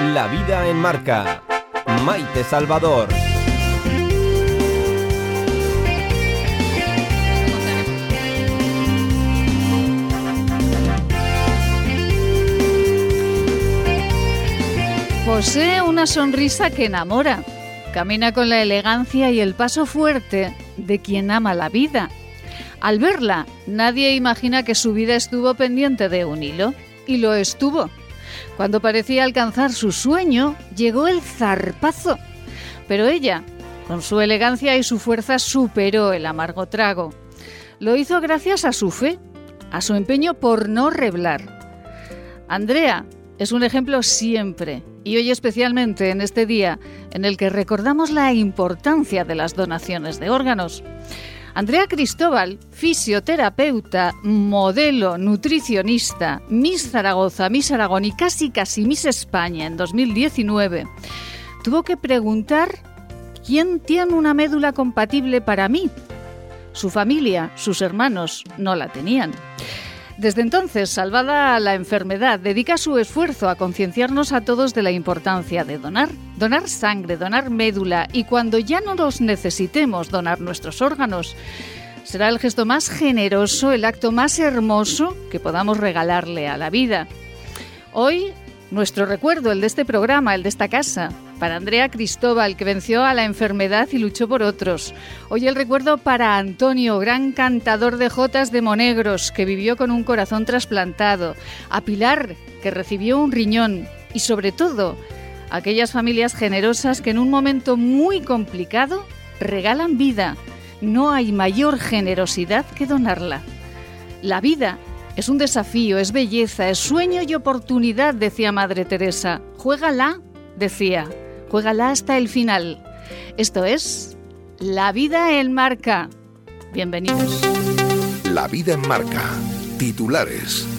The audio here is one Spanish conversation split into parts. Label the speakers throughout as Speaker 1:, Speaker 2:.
Speaker 1: La vida en marca. Maite Salvador.
Speaker 2: Posee una sonrisa que enamora. Camina con la elegancia y el paso fuerte de quien ama la vida. Al verla, nadie imagina que su vida estuvo pendiente de un hilo. Y lo estuvo. Cuando parecía alcanzar su sueño, llegó el zarpazo. Pero ella, con su elegancia y su fuerza, superó el amargo trago. Lo hizo gracias a su fe, a su empeño por no reblar. Andrea es un ejemplo siempre, y hoy especialmente en este día en el que recordamos la importancia de las donaciones de órganos. Andrea Cristóbal, fisioterapeuta, modelo, nutricionista, Miss Zaragoza, Miss Aragón y casi casi Miss España en 2019, tuvo que preguntar quién tiene una médula compatible para mí. Su familia, sus hermanos, no la tenían. Desde entonces, salvada la enfermedad, dedica su esfuerzo a concienciarnos a todos de la importancia de donar. Donar sangre, donar médula y cuando ya no los necesitemos, donar nuestros órganos. Será el gesto más generoso, el acto más hermoso que podamos regalarle a la vida. Hoy, nuestro recuerdo, el de este programa, el de esta casa, para Andrea Cristóbal, que venció a la enfermedad y luchó por otros. Hoy el recuerdo para Antonio, gran cantador de jotas de Monegros, que vivió con un corazón trasplantado. A Pilar, que recibió un riñón. Y sobre todo, aquellas familias generosas que en un momento muy complicado regalan vida. No hay mayor generosidad que donarla. La vida es un desafío, es belleza, es sueño y oportunidad, decía Madre Teresa. Juégala, decía. Juégala hasta el final. Esto es La vida en marca. Bienvenidos.
Speaker 3: La vida en marca. Titulares.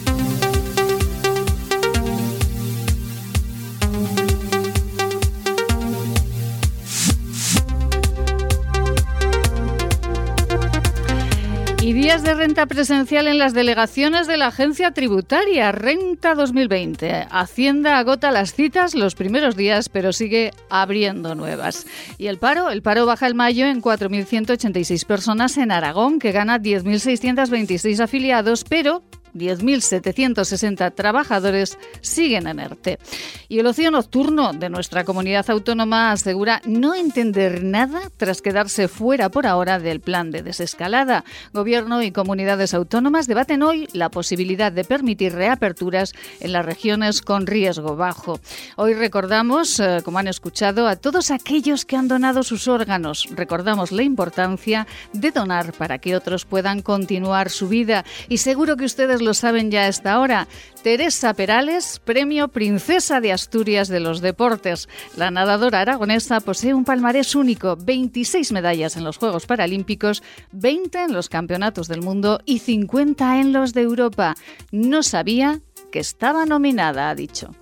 Speaker 2: Y días de renta presencial en las delegaciones de la Agencia Tributaria, Renta 2020. Hacienda agota las citas los primeros días, pero sigue abriendo nuevas. Y el paro, el paro baja el mayo en 4.186 personas en Aragón, que gana 10.626 afiliados, pero 10.760 trabajadores siguen en ERTE. Y el ocio nocturno de nuestra comunidad autónoma asegura no entender nada tras quedarse fuera por ahora del plan de desescalada. Gobierno y comunidades autónomas debaten hoy la posibilidad de permitir reaperturas en las regiones con riesgo bajo. Hoy recordamos, eh, como han escuchado, a todos aquellos que han donado sus órganos. Recordamos la importancia de donar para que otros puedan continuar su vida. Y seguro que ustedes lo saben ya a esta hora. Teresa Perales, premio Princesa de Asturias de los Deportes. La nadadora aragonesa posee un palmarés único, 26 medallas en los Juegos Paralímpicos, 20 en los Campeonatos del Mundo y 50 en los de Europa. No sabía que estaba nominada, ha dicho.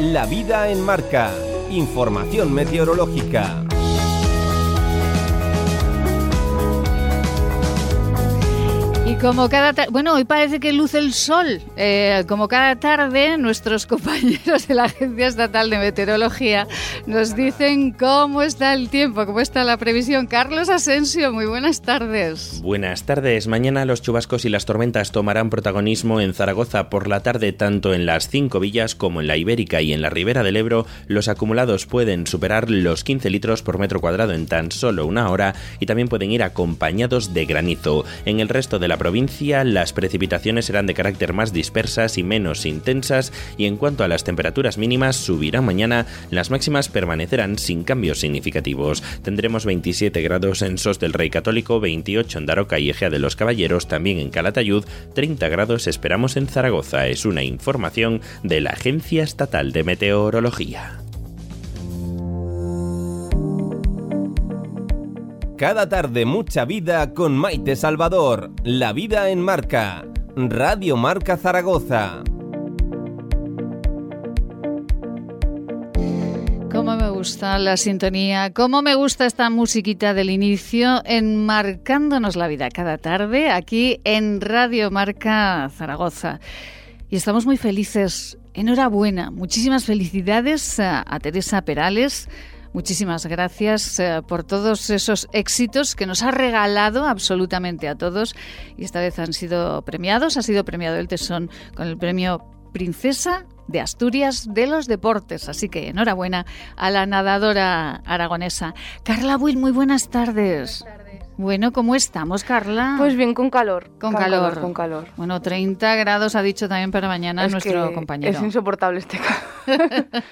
Speaker 1: La vida en marca. Información meteorológica.
Speaker 2: Como cada bueno, hoy parece que luce el sol. Eh, como cada tarde, nuestros compañeros de la Agencia Estatal de Meteorología nos dicen cómo está el tiempo, cómo está la previsión. Carlos Asensio, muy buenas tardes.
Speaker 4: Buenas tardes. Mañana los chubascos y las tormentas tomarán protagonismo en Zaragoza por la tarde, tanto en las cinco villas como en la Ibérica y en la Ribera del Ebro. Los acumulados pueden superar los 15 litros por metro cuadrado en tan solo una hora y también pueden ir acompañados de granizo. En el resto de la provincia las precipitaciones serán de carácter más dispersas y menos intensas y en cuanto a las temperaturas mínimas subirán mañana, las máximas permanecerán sin cambios significativos. Tendremos 27 grados en Sos del Rey Católico, 28 en Daroca y Ejea de los Caballeros, también en Calatayud, 30 grados esperamos en Zaragoza. Es una información de la Agencia Estatal de Meteorología.
Speaker 1: Cada tarde mucha vida con Maite Salvador. La vida en marca. Radio Marca Zaragoza.
Speaker 2: Cómo me gusta la sintonía, cómo me gusta esta musiquita del inicio, enmarcándonos la vida cada tarde aquí en Radio Marca Zaragoza. Y estamos muy felices enhorabuena, muchísimas felicidades a, Teresa Perales. Muchísimas gracias eh, por todos esos éxitos que nos ha regalado absolutamente a todos y esta vez han sido premiados. Ha sido premiado el Tesón con el premio Princesa de Asturias de los Deportes. Así que enhorabuena a la nadadora aragonesa. Carla Will, muy buenas tardes. Buenas tardes. Bueno, ¿cómo estamos, Carla?
Speaker 5: Pues bien, con calor.
Speaker 2: Con, calor.
Speaker 5: Con calor.
Speaker 2: Bueno, 30 grados ha dicho también para mañana nuestro compañero.
Speaker 5: Es insoportable este calor.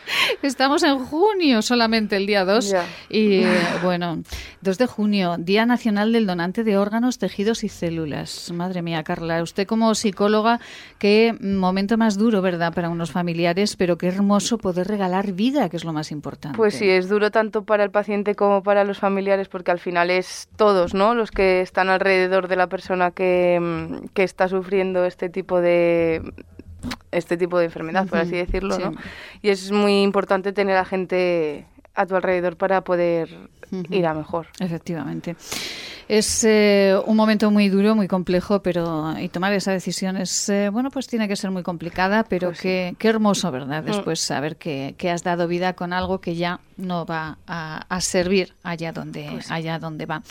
Speaker 2: estamos en junio solamente, el día 2. Y bueno, 2 de junio, Día Nacional del Donante de Órganos, Tejidos y Células. Madre mía, Carla, usted como psicóloga, qué momento más duro, ¿verdad?, para unos familiares, pero qué hermoso poder regalar vida, que es lo más importante.
Speaker 5: Pues sí, es duro tanto para el paciente como para los familiares, porque al final es todos, ¿no? Los que están alrededor de la persona que, mm, que está sufriendo este tipo de este tipo de enfermedad, por así decirlo, ¿no? Y es muy importante tener a gente a tu alrededor para poder ir a mejor.
Speaker 2: Efectivamente. Es eh, un momento muy duro, muy complejo, pero y tomar esa decisión es, eh, bueno, pues tiene que ser muy complicada, pero pues qué, qué, hermoso, ¿verdad? Mm. Después saber que, que, has dado vida con algo que ya no va a, servir allá donde, pues allá donde va.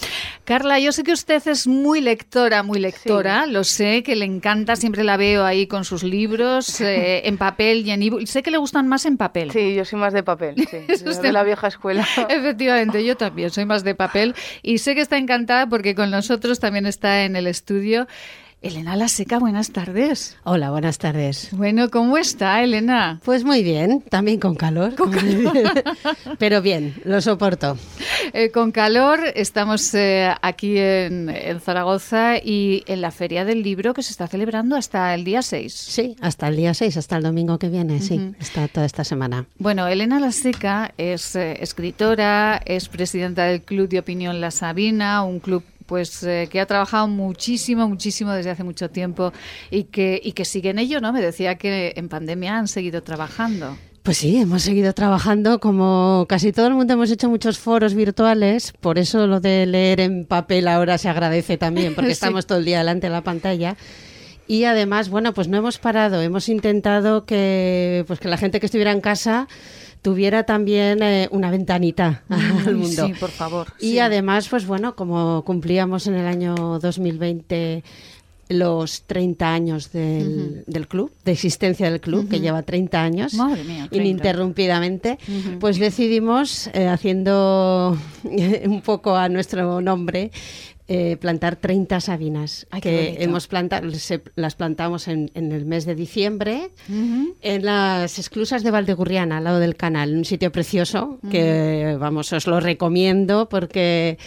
Speaker 2: Carla, yo sé que usted es muy lectora, muy lectora, lo sé, que le encanta, siempre la veo ahí con sus libros, eh, en papel y en ebook. Sé que le gustan más en papel.
Speaker 5: Sí, yo soy más de papel, sí, de la vieja escuela.
Speaker 2: Efectivamente, yo también soy más de papel y sé que está encantada porque con nosotros también está en el estudio Elena La Seca, buenas tardes.
Speaker 6: Hola, buenas tardes.
Speaker 2: Bueno, ¿cómo está Elena?
Speaker 6: Pues muy bien, también con calor. Pero bien, lo soporto.
Speaker 2: Eh, con calor, estamos eh, aquí en, Zaragoza y en la Feria del Libro que se está celebrando hasta el día 6.
Speaker 6: Sí, hasta el día 6, hasta el domingo que viene, sí, está toda esta semana.
Speaker 2: Bueno, Elena La Seca es eh, escritora, es presidenta del Club de Opinión La Sabina, un club pues eh, que ha trabajado muchísimo, muchísimo desde hace mucho tiempo y que, y que sigue en ello, ¿no? Me decía que en pandemia han seguido trabajando.
Speaker 6: Pues sí, hemos seguido trabajando como casi todo el mundo hemos hecho muchos foros virtuales, por eso lo de leer en papel ahora se agradece también, porque estamos todo el día delante de la pantalla. Y además, bueno, pues no hemos parado, hemos intentado que pues que la gente que estuviera en casa tuviera también eh, una ventanita al mundo.
Speaker 2: Sí, por favor.
Speaker 6: Y además, pues bueno, como cumplíamos en el año 2020 los 30 años del, del club, de existencia del club, que lleva 30 años, ininterrumpidamente, pues decidimos, eh, haciendo un poco a nuestro nombre, eh, plantar 30 sabinas que hemos plantado, las plantamos en, el mes de diciembre en las esclusas de Valdegurriana, al lado del canal, un sitio precioso que, vamos, os lo recomiendo porque...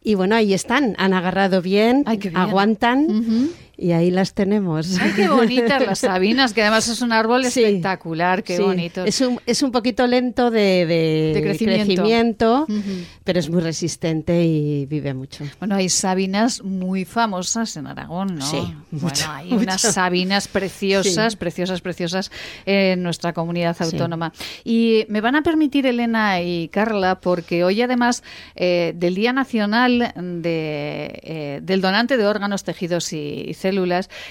Speaker 6: Y bueno, ahí están, han agarrado bien, aguantan y ahí las tenemos.
Speaker 2: Ay, qué bonitas las sabinas, que además es un árbol espectacular, qué bonito.
Speaker 6: Es un, es un poquito lento de, crecimiento, pero es muy resistente y vive mucho.
Speaker 2: Bueno, hay sabinas muy famosas en Aragón, ¿no?
Speaker 6: Sí,
Speaker 2: bueno, hay unas sabinas preciosas, preciosas, preciosas en nuestra comunidad autónoma. Y me van a permitir, Elena y Carla, porque hoy además eh, del Día Nacional de, eh, del Donante de Órganos, Tejidos y, y células.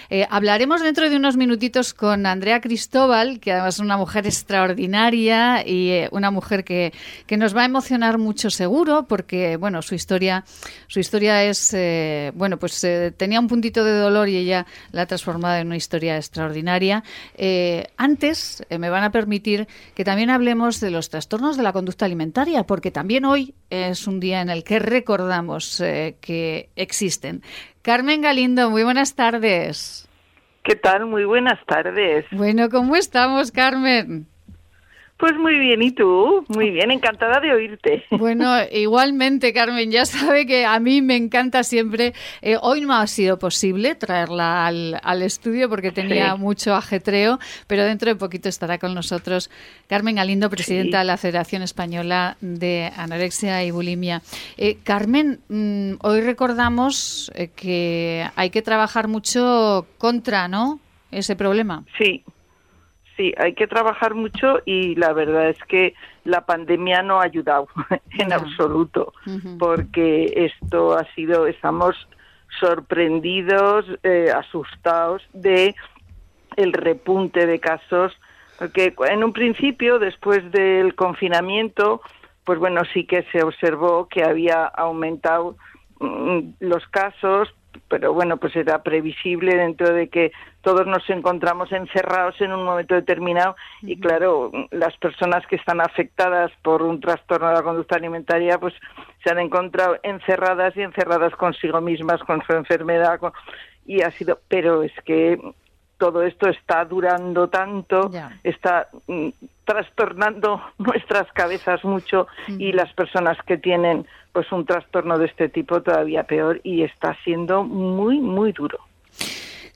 Speaker 2: Eh, hablaremos dentro de unos minutitos con Andrea Cristóbal, que además es una mujer extraordinaria y eh, una mujer que, que, nos va a emocionar mucho seguro, porque bueno, su historia, su historia es eh, bueno, pues tenía un puntito de dolor y ella la ha transformado en una historia extraordinaria. antes me van a permitir que también hablemos de los trastornos de la conducta alimentaria, porque también hoy es un día en el que recordamos que existen. Carmen Galindo, muy buenas tardes.
Speaker 7: ¿Qué tal? Muy buenas tardes.
Speaker 2: Bueno, ¿cómo estamos, Carmen?
Speaker 7: Pues muy bien, ¿y tú? Muy bien, encantada de oírte.
Speaker 2: Bueno, igualmente, Carmen, ya sabe que a mí me encanta siempre. Eh, hoy no ha sido posible traerla al, estudio porque tenía mucho ajetreo, pero dentro de poquito estará con nosotros Carmen Galindo, presidenta de la Federación Española de Anorexia y Bulimia. Eh, Carmen, mm, hoy recordamos eh, que hay que trabajar mucho contra, ¿no? Ese problema.
Speaker 7: Sí, Sí, hay que trabajar mucho y la verdad es que la pandemia no ha ayudado en absoluto, porque esto ha sido, estamos sorprendidos, eh, asustados de el repunte de casos Porque en un principio, después del confinamiento, pues bueno, sí que se observó que había aumentado mm, los casos, pero bueno, pues era previsible dentro de que todos nos encontramos encerrados en un momento determinado y claro, las personas que están afectadas por un trastorno de la conducta alimentaria pues se han encontrado encerradas y encerradas consigo mismas con su enfermedad y ha sido, pero es que todo esto está durando tanto, está mm, trastornando nuestras cabezas mucho y las personas que tienen pues un trastorno de este tipo todavía peor y está siendo muy muy duro.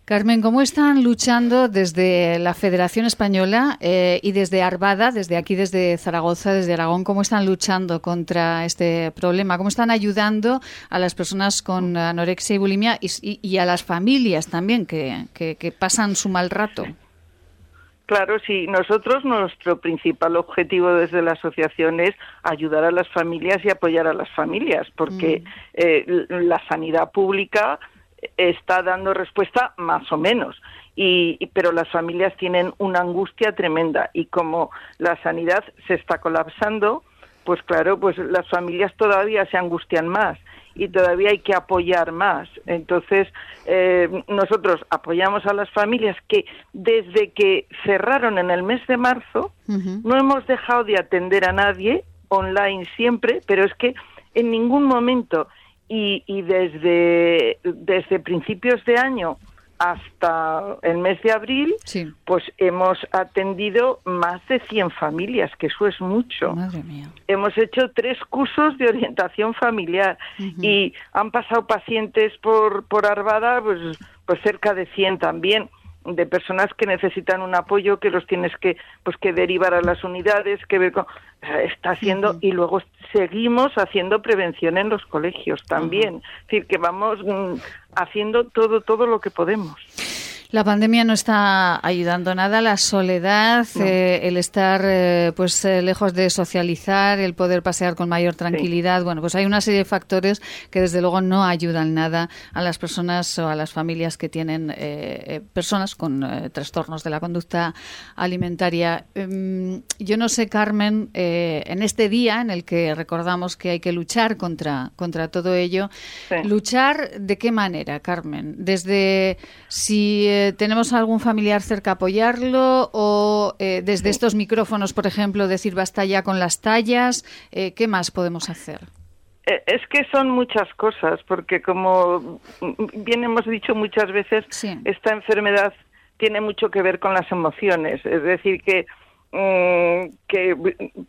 Speaker 2: Carmen, ¿cómo están luchando desde la Federación Española eh, y desde Arvada, desde aquí, desde Zaragoza, desde Aragón, cómo están luchando contra este problema? ¿Cómo están ayudando a las personas con anorexia y bulimia y, a las familias también que, que pasan su mal rato?
Speaker 7: Claro, sí. Nosotros, nuestro principal objetivo desde la asociación es ayudar a las familias y apoyar a las familias, porque mm. eh, la sanidad pública está dando respuesta más o menos. Y, pero las familias tienen una angustia tremenda y como la sanidad se está colapsando, pues claro, pues las familias todavía se angustian más y todavía hay que apoyar más. Entonces, eh, nosotros apoyamos a las familias que desde que cerraron en el mes de marzo no hemos dejado de atender a nadie online siempre, pero es que en ningún momento y, y desde, desde principios de año hasta el mes de abril, pues hemos atendido más de 100 familias, que eso es mucho. Hemos hecho tres cursos de orientación familiar y han pasado pacientes por, por Arvada, pues, pues cerca de 100 también de personas que necesitan un apoyo que los tienes que pues que derivar a las unidades que ver está haciendo y luego seguimos haciendo prevención en los colegios también. Es decir que vamos mm, haciendo todo todo lo que podemos
Speaker 2: la pandemia no está ayudando nada, la soledad, eh, el estar eh, pues eh, lejos de socializar, el poder pasear con mayor tranquilidad. Bueno, pues hay una serie de factores que desde luego no ayudan nada a las personas o a las familias que tienen personas con trastornos de la conducta alimentaria. Em, yo no sé, Carmen, en este día en el que recordamos que hay que luchar contra, contra todo ello, luchar de qué manera, Carmen, desde si ¿Tenemos algún familiar cerca a apoyarlo? ¿O eh, desde estos micrófonos, por ejemplo, decir basta ya con las tallas? Eh, ¿Qué más podemos hacer?
Speaker 7: Eh, es que son muchas cosas, porque como bien hemos dicho muchas veces, esta enfermedad tiene mucho que ver con las emociones. Es decir, que que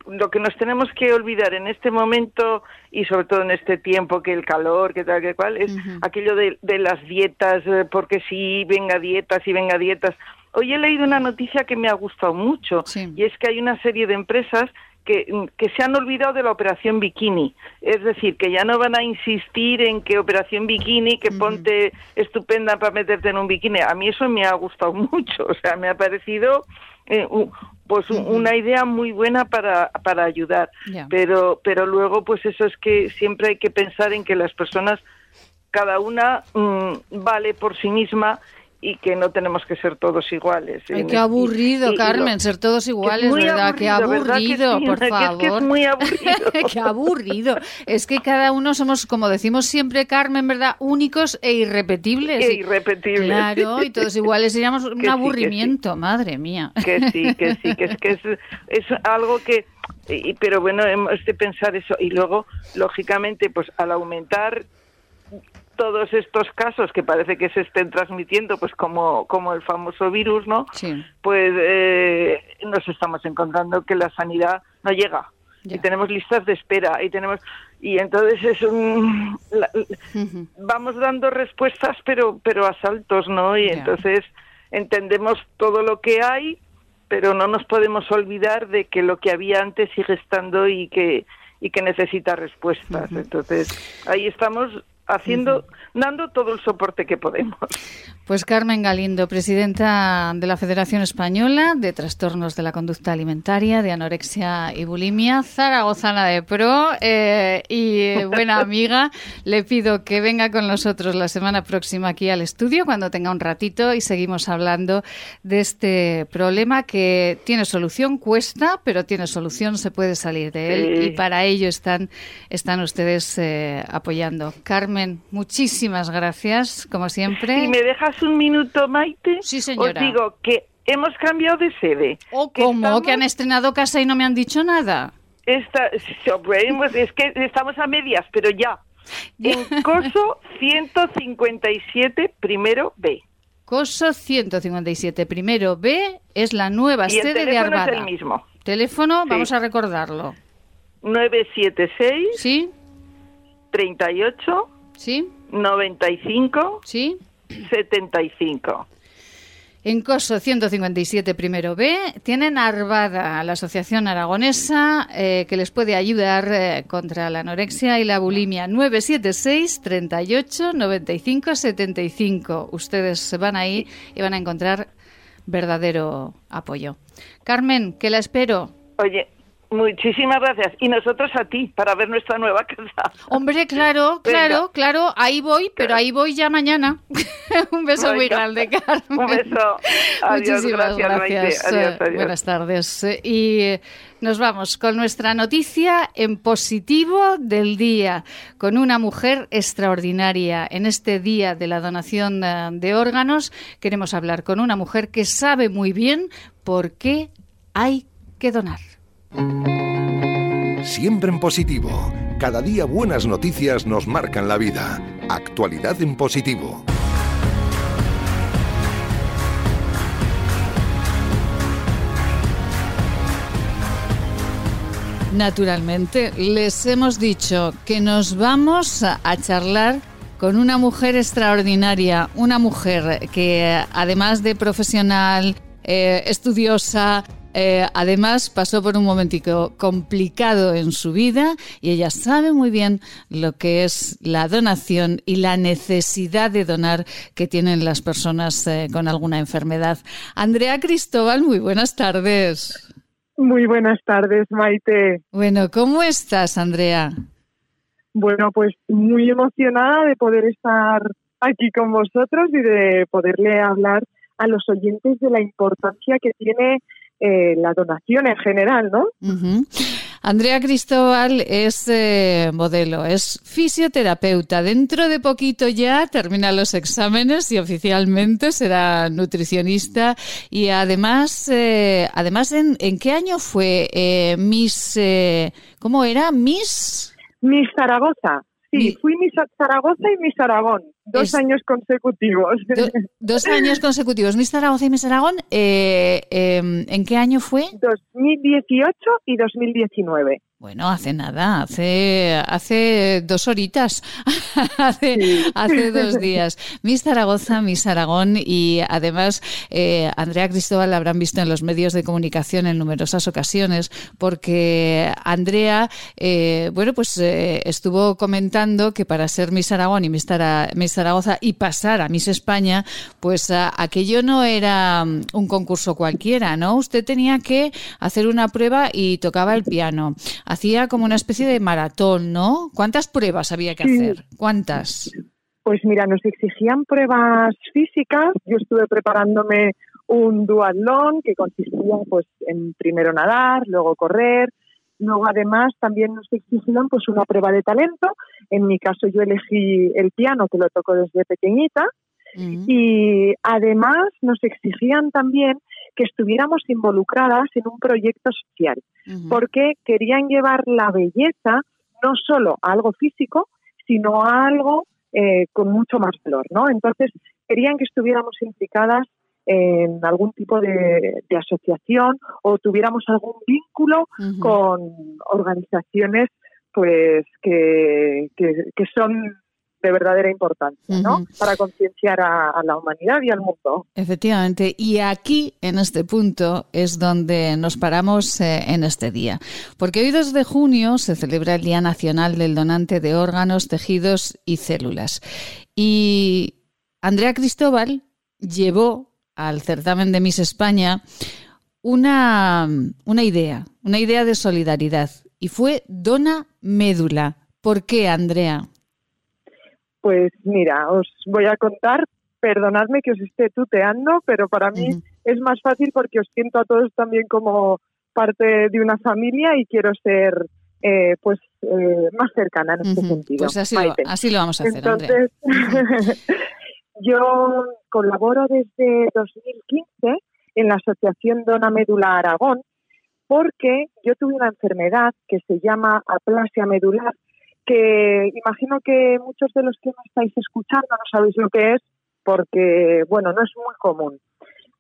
Speaker 7: lo que nos tenemos que olvidar en este momento y sobre todo en este tiempo que el calor que tal que cual es aquello de, las dietas eh, porque sí venga dietas y venga dietas. Hoy he leído una noticia que me ha gustado mucho y es que hay una serie de empresas que, que, se han olvidado de la operación bikini. Es decir, que ya no van a insistir en que operación bikini, que ponte estupenda para meterte en un bikini. A mí eso me ha gustado mucho. O sea, me ha parecido eh, pues una idea muy buena para, para ayudar. Pero, pero luego, pues eso es que siempre hay que pensar en que las personas, cada una mm, vale por sí misma y que no tenemos que ser todos iguales.
Speaker 2: Ay, qué aburrido, Carmen, ser todos iguales, ¿verdad? qué aburrido, por favor.
Speaker 7: Es, que es muy aburrido.
Speaker 2: qué aburrido. Es que cada uno somos, como decimos siempre, Carmen, ¿verdad? Únicos e irrepetibles.
Speaker 7: E irrepetibles.
Speaker 2: Claro, y todos iguales seríamos un aburrimiento, madre mía.
Speaker 7: Que sí, que sí, que es que es, es algo que... pero bueno, hemos de pensar eso. Y luego, lógicamente, pues al aumentar todos estos casos que parece que se estén transmitiendo, pues como, como el famoso virus, ¿no? Pues eh, nos estamos encontrando que la sanidad no llega. Y tenemos listas de espera y tenemos y entonces es un vamos dando respuestas pero pero a saltos no y entonces entendemos todo lo que hay pero no nos podemos olvidar de que lo que había antes sigue estando y que y que necesita respuestas. Entonces ahí estamos haciendo, dando todo el soporte que podemos.
Speaker 2: Pues Carmen Galindo, presidenta de la Federación Española de Trastornos de la Conducta Alimentaria, de Anorexia y Bulimia, Zaragozana de Pro eh, y buena amiga, le pido que venga con nosotros la semana próxima aquí al estudio cuando tenga un ratito y seguimos hablando de este problema que tiene solución, cuesta, pero tiene solución, se puede salir de él y para ello están, están ustedes eh, apoyando. Carmen, muchísimas gracias, como siempre.
Speaker 7: Si me dejas un minuto, Maite,
Speaker 2: sí, señora.
Speaker 7: os digo que hemos cambiado de sede.
Speaker 2: ¿O cómo? ¿Que han estrenado casa y no me han dicho nada?
Speaker 7: Esta, es que estamos a medias, pero ya. En Coso 157, primero B.
Speaker 2: Coso 157, primero B, es la nueva sede de Arvada.
Speaker 7: es el mismo.
Speaker 2: Teléfono, vamos a recordarlo.
Speaker 7: 976.
Speaker 2: Sí.
Speaker 7: 38.
Speaker 2: Sí.
Speaker 7: 95.
Speaker 2: Sí.
Speaker 7: 75.
Speaker 2: En COSO 157 primero B tienen Arvada, la Asociación Aragonesa, eh, que les puede ayudar eh, contra la anorexia y la bulimia. 976 38 95 75. Ustedes van ahí y van a encontrar verdadero apoyo. Carmen, que la espero.
Speaker 7: Oye, Muchísimas gracias. Y nosotros a ti, para ver nuestra nueva casa.
Speaker 2: Hombre, claro, claro, claro, ahí voy, pero ahí voy ya mañana. Un beso muy grande, Carmen.
Speaker 7: Un beso.
Speaker 2: Muchísimas gracias. Buenas tardes. Y nos vamos con nuestra noticia en positivo del día, con una mujer extraordinaria. En este día de la donación eh, de órganos queremos hablar con una mujer que sabe muy bien por qué hay que donar.
Speaker 3: Siempre en positivo. Cada día buenas noticias nos marcan la vida. Actualidad en positivo.
Speaker 2: Naturalmente, les hemos dicho que nos vamos a charlar con una mujer extraordinaria, una mujer que además de profesional, eh, estudiosa, eh, además, pasó por un momentico complicado en su vida y ella sabe muy bien lo que es la donación y la necesidad de donar que tienen las personas eh, con alguna enfermedad. Andrea Cristóbal, muy buenas tardes.
Speaker 8: Muy buenas tardes, Maite.
Speaker 2: Bueno, ¿cómo estás, Andrea?
Speaker 8: Bueno, pues muy emocionada de poder estar aquí con vosotros y de poderle hablar a los oyentes de la importancia que tiene eh, la donación en general, ¿no?
Speaker 2: Andrea Cristóbal es eh, modelo, es fisioterapeuta. Dentro de poquito ya termina los exámenes y oficialmente será nutricionista. Y además, eh, además ¿en, ¿en, qué año fue Miss? ¿Cómo era? Miss.
Speaker 8: Miss Zaragoza. Sí, fui Miss Zaragoza y Miss Aragón. Dos años consecutivos.
Speaker 2: dos años consecutivos. Miss Zaragoza y Miss Aragón, eh, em, ¿en qué año fue?
Speaker 8: 2018 y 2019.
Speaker 2: Bueno, hace nada, hace, hace dos horitas, hace, hace, dos días. Miss Zaragoza, Miss Aragón y además eh, Andrea Cristóbal la habrán visto en los medios de comunicación en numerosas ocasiones porque Andrea, eh, bueno, pues eh, estuvo comentando que para ser Miss Aragón y Miss, Zaragoza y pasar a Miss España, pues aquello no era mm, un concurso cualquiera, ¿no? Usted tenía que hacer una prueba y tocaba el piano hacía como una especie de maratón, ¿no? ¿Cuántas pruebas había que hacer? ¿Cuántas?
Speaker 8: Pues mira, nos exigían pruebas físicas. Yo estuve preparándome un duatlón que consistía pues en primero nadar, luego correr, luego además también nos exigían pues una prueba de talento. En mi caso yo elegí el piano que lo toco desde pequeñita y además nos exigían también que estuviéramos involucradas en un proyecto social, porque querían llevar la belleza no solo a algo físico, sino a algo eh, con mucho más valor, ¿no? Entonces, querían que estuviéramos implicadas en algún tipo de, asociación o tuviéramos algún vínculo con organizaciones pues que, que son de verdadera importancia, ¿no? Para concienciar a, la humanidad y al mundo.
Speaker 2: Efectivamente, y aquí, en este punto, es donde nos paramos eh, en este día. Porque hoy 2 de junio se celebra el Día Nacional del Donante de Órganos, Tejidos y Células. Y Andrea Cristóbal llevó al certamen de Miss España una, una idea, una idea de solidaridad, y fue Dona Médula. ¿Por qué, Andrea?
Speaker 8: Pues mira, os voy a contar, perdonadme que os esté tuteando, pero para mí es más fácil porque os siento a todos también como parte de una familia y quiero ser eh, pues eh, más cercana en este sentido.
Speaker 2: Pues así lo, vamos a hacer.
Speaker 8: Entonces, yo colaboro desde 2015 en la Asociación Dona Médula Aragón porque yo tuve una enfermedad que se llama aplasia medular, que imagino que muchos de los que me estáis escuchando no sabéis lo que es, porque, bueno, no es muy común.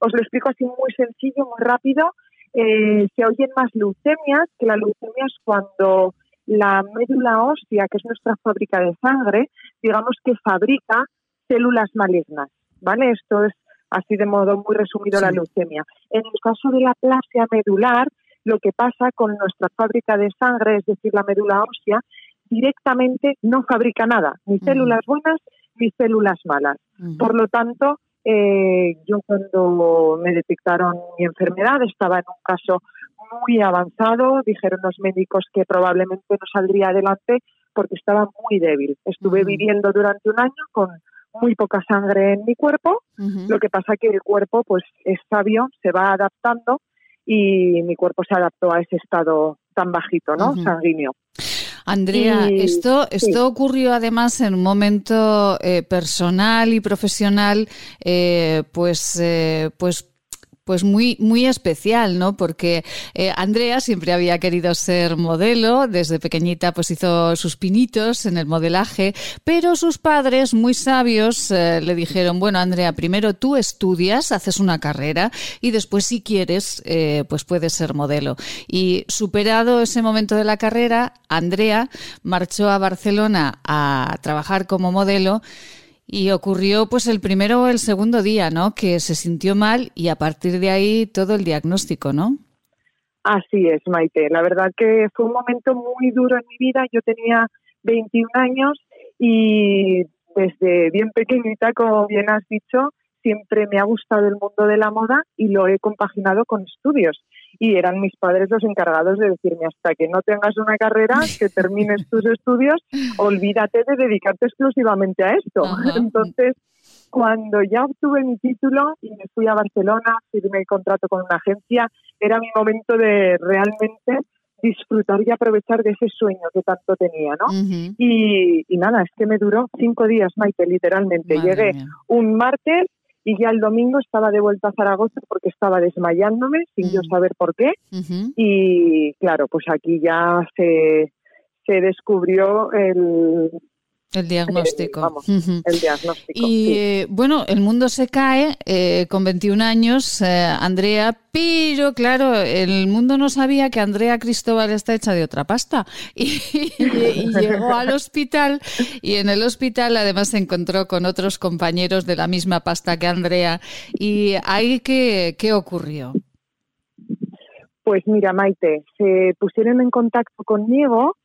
Speaker 8: Os lo explico así muy sencillo, muy rápido. Eh, se oyen más leucemias, que la leucemia es cuando la médula ósea, que es nuestra fábrica de sangre, digamos que fabrica células malignas, ¿vale? Esto es así de modo muy resumido la leucemia. En el caso de la plasia medular, lo que pasa con nuestra fábrica de sangre, es decir, la médula ósea, directamente no fabrica nada, ni células buenas ni células malas. Por lo tanto, eh, yo cuando me detectaron mi enfermedad estaba en un caso muy avanzado, dijeron los médicos que probablemente no saldría adelante porque estaba muy débil. Estuve viviendo durante un año con muy poca sangre en mi cuerpo, lo que pasa que el cuerpo pues es sabio, se va adaptando y mi cuerpo se adaptó a ese estado tan bajito, ¿no? Sanguíneo.
Speaker 2: Andrea, esto, esto ocurrió además en un momento eh, personal y profesional, eh, pues, eh, pues pues muy, muy especial, ¿no? Porque eh, Andrea siempre había querido ser modelo, desde pequeñita pues hizo sus pinitos en el modelaje, pero sus padres, muy sabios, eh, le dijeron, bueno, Andrea, primero tú estudias, haces una carrera y después si quieres, eh, pues puedes ser modelo. Y superado ese momento de la carrera, Andrea marchó a Barcelona a trabajar como modelo y ocurrió pues el primero o el segundo día, ¿no? Que se sintió mal y a partir de ahí todo el diagnóstico, ¿no?
Speaker 8: Así es, Maite. La verdad que fue un momento muy duro en mi vida. Yo tenía 21 años y desde bien pequeñita, como bien has dicho, siempre me ha gustado el mundo de la moda y lo he compaginado con estudios y eran mis padres los encargados de decirme hasta que no tengas una carrera, que termines tus estudios, olvídate de dedicarte exclusivamente a esto. Entonces, cuando ya obtuve mi título y me fui a Barcelona, firmé el contrato con una agencia, era mi momento de realmente disfrutar y aprovechar de ese sueño que tanto tenía, ¿no? y, nada, es que me duró cinco días, Maite, literalmente. Llegué un martes y ya el domingo estaba de vuelta a Zaragoza porque estaba desmayándome sin yo mm. saber por qué y claro, pues aquí ya se, se descubrió el,
Speaker 2: el diagnóstico.
Speaker 8: el diagnóstico.
Speaker 2: Y eh, bueno, el mundo se cae eh, con 21 años, eh, Andrea, pero claro, el mundo no sabía que Andrea Cristóbal está hecha de otra pasta. Y, llegó al hospital y en el hospital además se encontró con otros compañeros de la misma pasta que Andrea. ¿Y ahí qué, qué ocurrió?
Speaker 8: Pues mira, Maite, se pusieron en contacto conmigo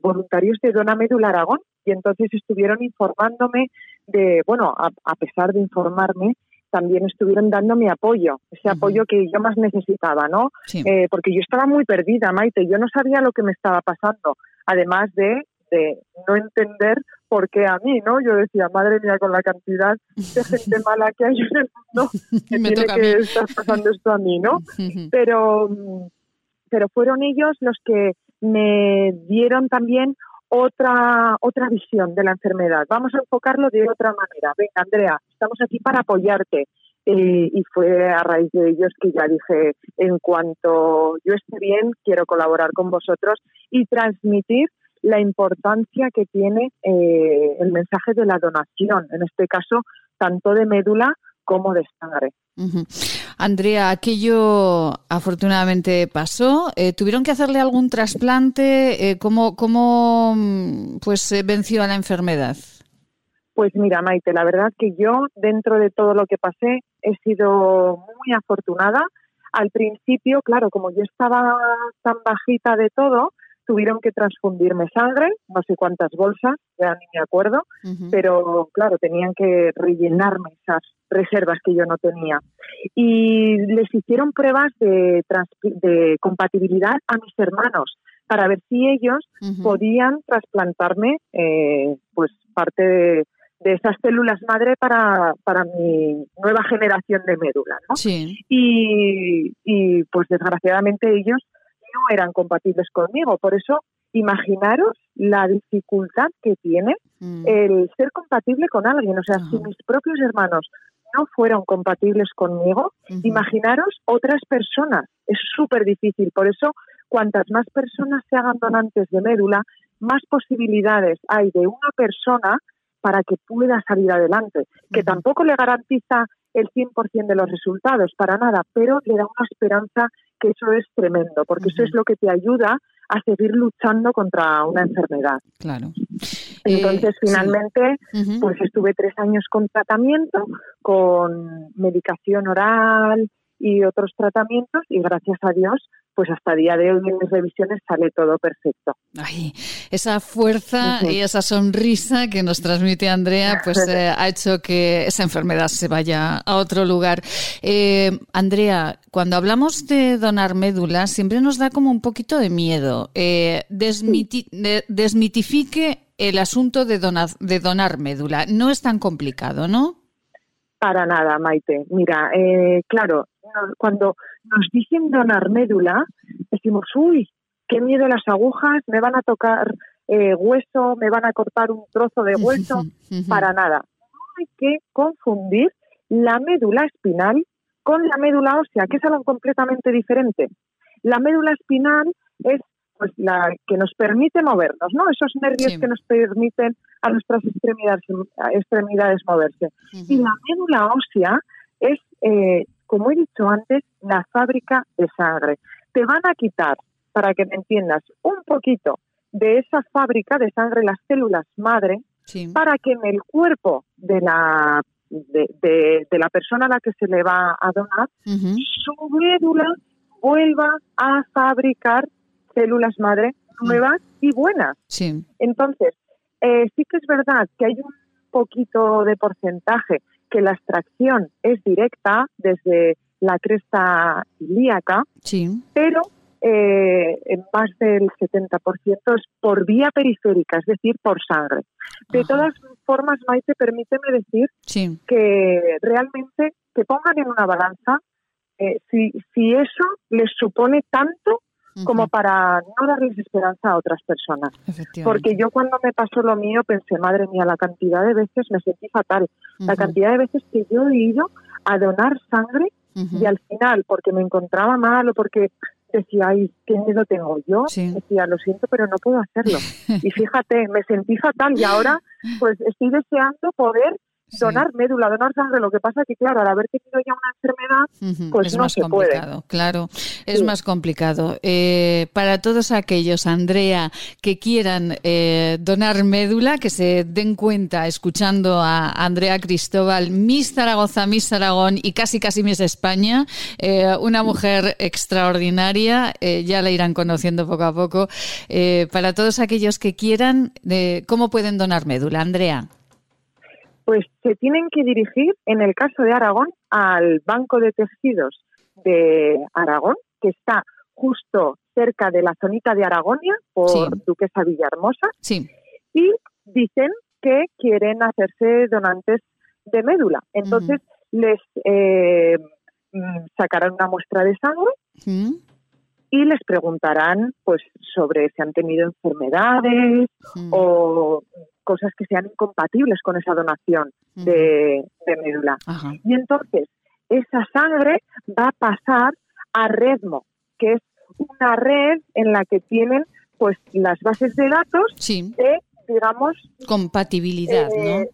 Speaker 8: voluntarios de Dona Médula Aragón y entonces estuvieron informándome de, bueno, a, pesar de informarme, también estuvieron dándome apoyo, ese apoyo que yo más necesitaba, ¿no? Eh, porque yo estaba muy perdida, Maite, yo no sabía lo que me estaba pasando, además de, de no entender por qué a mí, ¿no? Yo decía, madre mía, con la cantidad de gente mala que hay en el mundo, que tiene que estar pasando esto a mí, ¿no? Pero, pero fueron ellos los que me dieron también otra, otra visión de la enfermedad. Vamos a enfocarlo de otra manera. Venga, Andrea, estamos aquí para apoyarte. Eh, y fue a raíz de ellos que ya dije, en cuanto yo esté bien, quiero colaborar con vosotros y transmitir la importancia que tiene eh, el mensaje de la donación, en este caso, tanto de médula como de sangre.
Speaker 2: Andrea, aquello afortunadamente pasó. Eh, ¿Tuvieron que hacerle algún trasplante? Eh, ¿Cómo, cómo mm, pues, venció a la enfermedad?
Speaker 8: Pues mira, Maite, la verdad que yo, dentro de todo lo que pasé, he sido muy afortunada. Al principio, claro, como yo estaba tan bajita de todo, tuvieron que transfundirme sangre, no sé cuántas bolsas, ya ni me acuerdo, pero claro, tenían que rellenarme esas reservas que yo no tenía. Y les hicieron pruebas de, de compatibilidad a mis hermanos para ver si ellos podían trasplantarme eh, pues parte de, esas células madre para, para mi nueva generación de médula. ¿no? Y, y pues desgraciadamente ellos no eran compatibles conmigo. Por eso, imaginaros la dificultad que tiene mm. el ser compatible con alguien. O sea, si mis propios hermanos no fueron compatibles conmigo, imaginaros otras personas. Es súper difícil. Por eso, cuantas más personas se hagan donantes de médula, más posibilidades hay de una persona para que pueda salir adelante, que tampoco le garantiza el 100% de los resultados, para nada, pero le da una esperanza que eso es tremendo, porque eso es lo que te ayuda a seguir luchando contra una enfermedad.
Speaker 2: Claro.
Speaker 8: Entonces, eh, finalmente, pues estuve tres años con tratamiento, con medicación oral y otros tratamientos, y gracias a Dios, pues hasta día de hoy en mis revisiones sale todo perfecto.
Speaker 2: Ay, esa fuerza y esa sonrisa que nos transmite Andrea, pues eh, ha hecho que esa enfermedad se vaya a otro lugar. Eh, Andrea, cuando hablamos de donar médula, siempre nos da como un poquito de miedo. Eh, desmitifique el asunto de, de donar médula. No es tan complicado, ¿no?
Speaker 8: Para nada, Maite. Mira, claro, cuando nos dicen donar médula, decimos, uy, qué miedo las agujas, me van a tocar eh, hueso, me van a cortar un trozo de hueso, para nada. No hay que confundir la médula espinal con la médula ósea, que es algo completamente diferente. La médula espinal es pues la que nos permite movernos, ¿no? Esos nervios que nos permiten a nuestras extremidades, extremidades moverse. Y la médula ósea es eh, como he dicho antes, la fábrica de sangre. Te van a quitar, para que me entiendas, un poquito de esa fábrica de sangre, las células madre, para que en el cuerpo de la de, la persona a la que se le va a donar, su médula vuelva a fabricar células madre nuevas y buenas. Entonces, eh, sí que es verdad que hay un poquito de porcentaje que la extracción es directa desde la cresta ilíaca, pero eh, en más del 70% es por vía periférica, es decir, por sangre. De todas formas, Maite, permíteme decir que realmente que pongan en una balanza eh, si, si eso les supone tanto como para no darles esperanza a otras personas. Porque yo cuando me pasó lo mío pensé, madre mía, la cantidad de veces me sentí fatal, la cantidad de veces que yo he ido a donar sangre y al final, porque me encontraba mal o porque decía, ay, qué miedo tengo yo, decía, lo siento, pero no puedo hacerlo. y fíjate, me sentí fatal y ahora pues estoy deseando poder donar médula, donar sangre. Lo que pasa es que, claro, al haber tenido ya una enfermedad, pues
Speaker 2: es
Speaker 8: no
Speaker 2: más
Speaker 8: se
Speaker 2: complicado, Claro, es más complicado. Eh, para todos aquellos, Andrea, que quieran eh, donar médula, que se den cuenta escuchando a Andrea Cristóbal, Miss Zaragoza, Miss Aragón y casi casi Miss España, eh, una mujer extraordinaria, ya la irán conociendo poco a poco. para todos aquellos que quieran, ¿cómo pueden donar médula, Andrea?
Speaker 8: Pues se tienen que dirigir, en el caso de Aragón, al Banco de Tejidos de Aragón, que está justo cerca de la zonita de Aragonia, por Duquesa Villahermosa,
Speaker 2: sí.
Speaker 8: y dicen que quieren hacerse donantes de médula. Entonces les eh, mm, sacarán una muestra de sangre y les preguntarán pues sobre si han tenido enfermedades o cosas que sean incompatibles con esa donación de, médula. Y entonces, esa sangre va a pasar a Redmo, que es una red en la que tienen pues las bases de datos de, digamos...
Speaker 2: Compatibilidad, ¿no?
Speaker 8: Eh,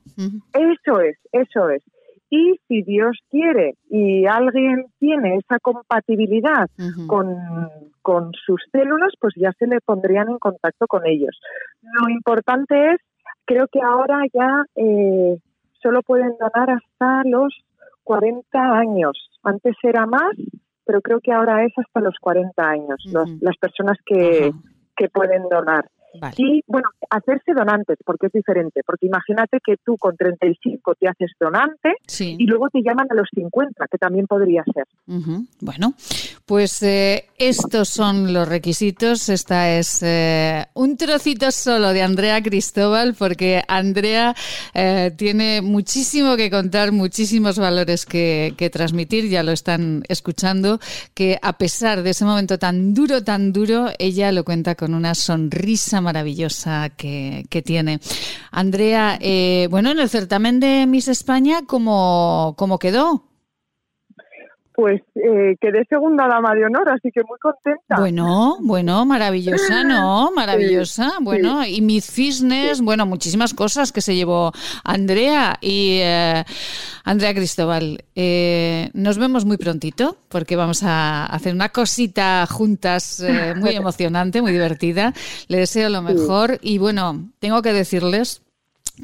Speaker 8: eso es, eso es. Y si Dios quiere y alguien tiene esa compatibilidad con, con sus células, pues ya se le pondrían en contacto con ellos. Lo importante es creo que ahora ya eh, solo pueden donar hasta los 40 años. Antes era más, pero creo que ahora es hasta los 40 años. las personas que, que pueden donar. Y bueno, hacerse donantes, porque es diferente, porque imagínate que tú con 35 te haces donante y luego te llaman a los 50, que también podría ser.
Speaker 2: Bueno, pues eh, estos son los requisitos. Esta es eh, un trocito solo de Andrea Cristóbal, porque Andrea eh, tiene muchísimo que contar, muchísimos valores que, que transmitir, ya lo están escuchando, que a pesar de ese momento tan duro, tan duro, ella lo cuenta con una sonrisa maravillosa que, tiene. Andrea, eh, bueno, en el certamen de Miss España, ¿cómo, cómo quedó?
Speaker 8: Pues eh, quedé segunda dama de honor, así que muy contenta.
Speaker 2: Bueno, bueno, maravillosa, ¿no? Maravillosa. bueno, y Miss Fitness, bueno, muchísimas cosas que se llevó Andrea y eh, Andrea Cristóbal. Eh, nos vemos muy prontito porque vamos a hacer una cosita juntas muy emocionante, muy divertida. Le deseo lo mejor y bueno, tengo que decirles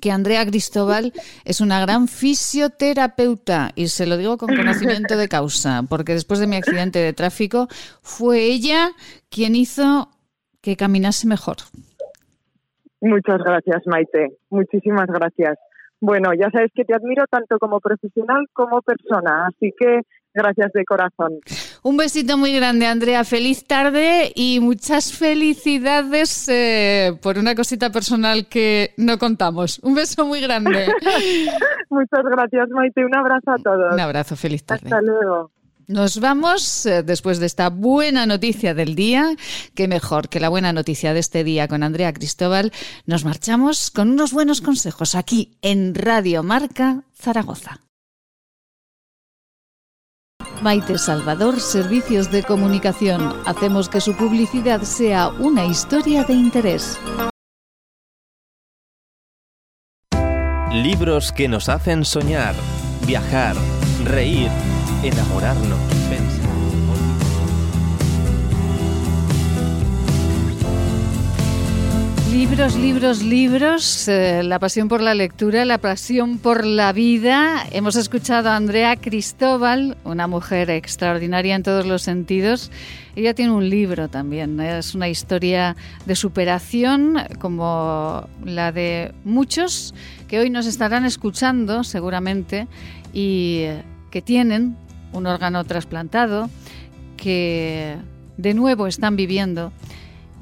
Speaker 2: que Andrea Cristóbal es una gran fisioterapeuta y se lo digo con conocimiento de causa, porque después de mi accidente de tráfico fue ella quien hizo que caminase mejor.
Speaker 8: Muchas gracias, Maite. Muchísimas gracias. Bueno, ya sabes que te admiro tanto como profesional como persona, así que Gracias de corazón.
Speaker 2: Un besito muy grande, Andrea. Feliz tarde y muchas felicidades eh, por una cosita personal que no contamos. Un beso muy grande.
Speaker 8: Muchas gracias, Maite. Un abrazo a todos.
Speaker 2: Un abrazo, feliz tarde.
Speaker 8: Hasta luego.
Speaker 2: Nos vamos eh, después de esta buena noticia del día, que mejor que la buena noticia de este día con Andrea Cristóbal, nos marchamos con unos buenos consejos aquí en Radio Marca Zaragoza. Maite Salvador, Servicios de Comunicación. Hacemos que su publicidad sea una historia de interés.
Speaker 1: Libros que nos hacen soñar, viajar, reír, enamorarnos,
Speaker 2: Libros, libros, libros, eh, la pasión por la lectura, la pasión por la vida. Hemos escuchado a Andrea Cristóbal, una mujer extraordinaria en todos los sentidos. Ella tiene un libro también, es una historia de superación como la de muchos que hoy nos estarán escuchando seguramente y que tienen un órgano trasplantado, que de nuevo están viviendo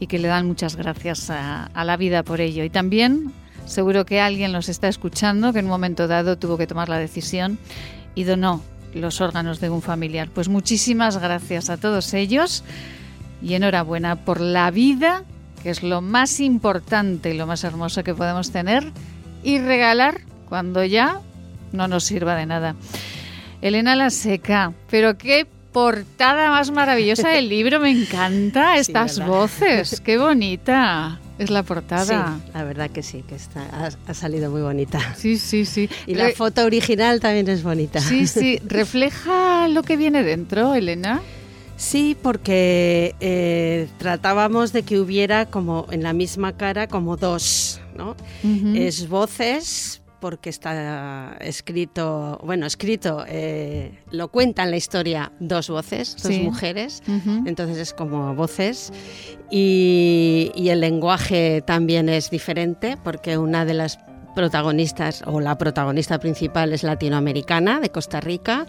Speaker 2: y que le dan muchas gracias a, la vida por ello. Y también seguro que alguien los está escuchando que en un momento dado tuvo que tomar la decisión y donó los órganos de un familiar. Pues muchísimas gracias a todos ellos y enhorabuena por la vida, que es lo más importante y lo más hermoso que podemos tener y regalar cuando ya no nos sirva de nada. Elena La Seca, pero qué portada más maravillosa del libro, me encanta estas voces, qué bonita. Es la portada.
Speaker 6: Sí, la verdad que sí, que está, ha, salido muy bonita.
Speaker 2: Sí, sí, sí.
Speaker 6: Y la foto original también es bonita.
Speaker 2: Sí, sí. ¿Refleja lo que viene dentro, Elena?
Speaker 6: Sí, porque eh, tratábamos de que hubiera como en la misma cara como dos, ¿no? Es voces, porque está escrito, bueno, escrito, eh, lo cuentan la historia dos voces, dos mujeres, entonces es como voces. Y, el lenguaje también es diferente, porque una de las protagonistas, o la protagonista principal es latinoamericana, de Costa Rica,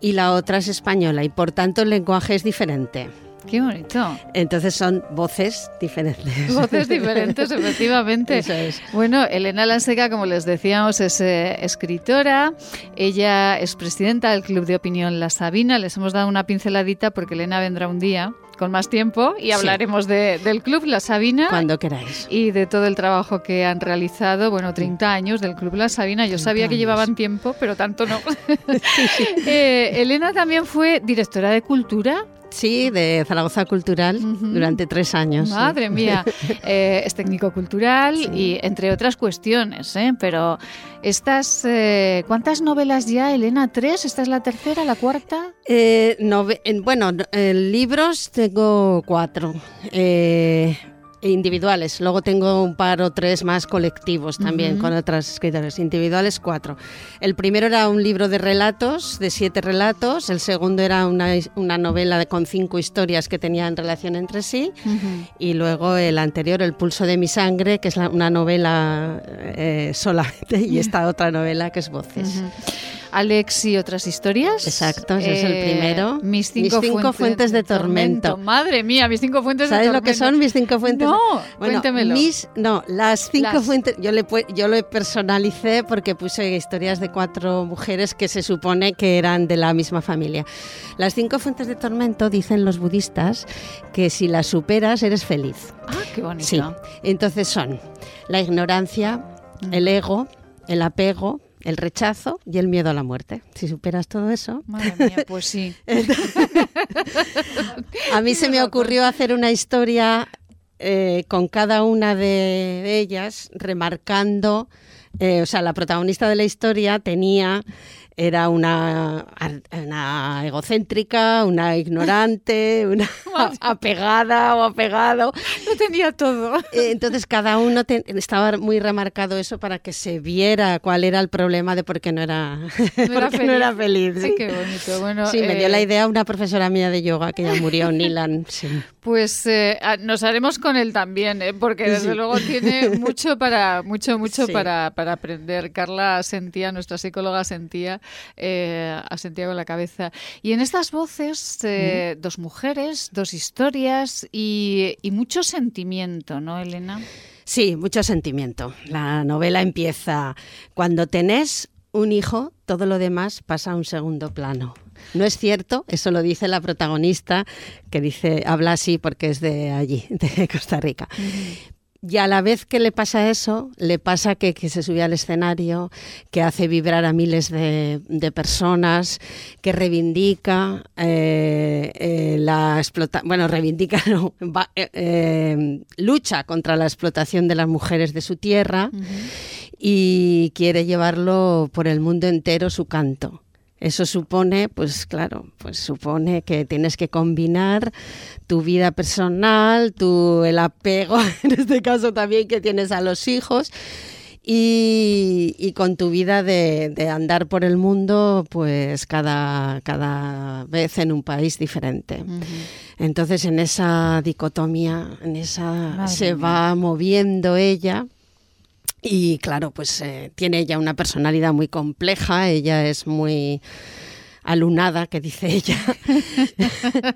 Speaker 6: y la otra es española, y por tanto el lenguaje es diferente.
Speaker 2: Qué bonito.
Speaker 6: Entonces son voces diferentes.
Speaker 2: Voces diferentes, efectivamente.
Speaker 6: Eso es.
Speaker 2: Bueno, Elena Lanseca, como les decíamos, es eh, escritora. Ella es presidenta del Club de Opinión La Sabina. Les hemos dado una pinceladita porque Elena vendrá un día con más tiempo y hablaremos del club La Sabina.
Speaker 6: Cuando queráis.
Speaker 2: Y de todo el trabajo que han realizado. Bueno, 30 años del club La Sabina. Yo sabía que llevaban tiempo, pero tanto no. Eh, Elena también fue directora de cultura
Speaker 6: Sí, de Zaragoza Cultural durante tres años.
Speaker 2: Madre mía, eh, es técnico cultural y entre otras cuestiones, ¿eh? pero estas, eh, ¿cuántas novelas ya, Elena? ¿Tres? ¿Esta es la tercera, la cuarta?
Speaker 6: Eh, bueno, libros tengo cuatro. Individuales. Luego tengo un par o tres más colectivos también con otras escritores. Individuales cuatro. El primero era un libro de relatos, de siete relatos. El segundo era una, una novela con cinco historias que tenían relación entre sí. Y luego el anterior, El pulso de mi sangre, que es una novela eh, solamente, y esta otra novela que es Voces.
Speaker 2: Alex y otras historias.
Speaker 6: Exacto, ese es el eh, primero.
Speaker 2: Mis cinco, fuentes, de, tormento. Madre mía, mis cinco fuentes de tormento.
Speaker 6: ¿Sabes lo que son mis cinco fuentes?
Speaker 2: No, cuéntemelo.
Speaker 6: Mis, no, las cinco fuentes, yo le yo lo personalicé porque puse historias de cuatro mujeres que se supone que eran de la misma familia. Las cinco fuentes de tormento dicen los budistas que si las superas eres feliz.
Speaker 2: Ah, qué bonito.
Speaker 6: Sí. Entonces son la ignorancia, el ego, el apego, el rechazo y el miedo a la muerte. Si superas todo eso.
Speaker 2: Madre mía, pues sí.
Speaker 6: a mí se me ocurrió hacer una historia eh, con cada una de, ellas, remarcando, eh, o sea, la protagonista de la historia tenía era una, una, egocéntrica, una ignorante, una apegada o apegado.
Speaker 2: Lo tenía todo.
Speaker 6: Eh, entonces cada uno estaba muy remarcado eso para que se viera cuál era el problema de por qué no era, no era feliz.
Speaker 2: sí. qué bonito. Bueno,
Speaker 6: sí, me dio la eh, idea una profesora mía de yoga que ya murió, Nilan.
Speaker 2: Pues eh, nos haremos con él también, porque desde luego tiene mucho para mucho mucho para, para aprender. Carla sentía, nuestra psicóloga sentía eh, asentía con la cabeza. Y en estas voces, eh, dos mujeres, dos historias y, mucho sentimiento, ¿no, Elena?
Speaker 6: Sí, mucho sentimiento. La novela empieza cuando tenés un hijo, todo lo demás pasa a un segundo plano. No es cierto, eso lo dice la protagonista, que dice, habla así porque es de allí, de Costa Rica. Y a la vez que le pasa eso, le pasa que, se sube al escenario, que hace vibrar a miles de, personas, que reivindica eh, eh, la explotación, bueno, reivindica, no, eh, lucha contra la explotación de las mujeres de su tierra y quiere llevarlo por el mundo entero su canto. Eso supone, pues claro, pues supone que tienes que combinar tu vida personal, tu el apego, en este caso también que tienes a los hijos, y, con tu vida de, andar por el mundo, pues cada, cada vez en un país diferente. Entonces en esa dicotomía, en esa se va moviendo ella y claro, pues eh, tiene ella una personalidad muy compleja, ella es muy alunada, que dice ella.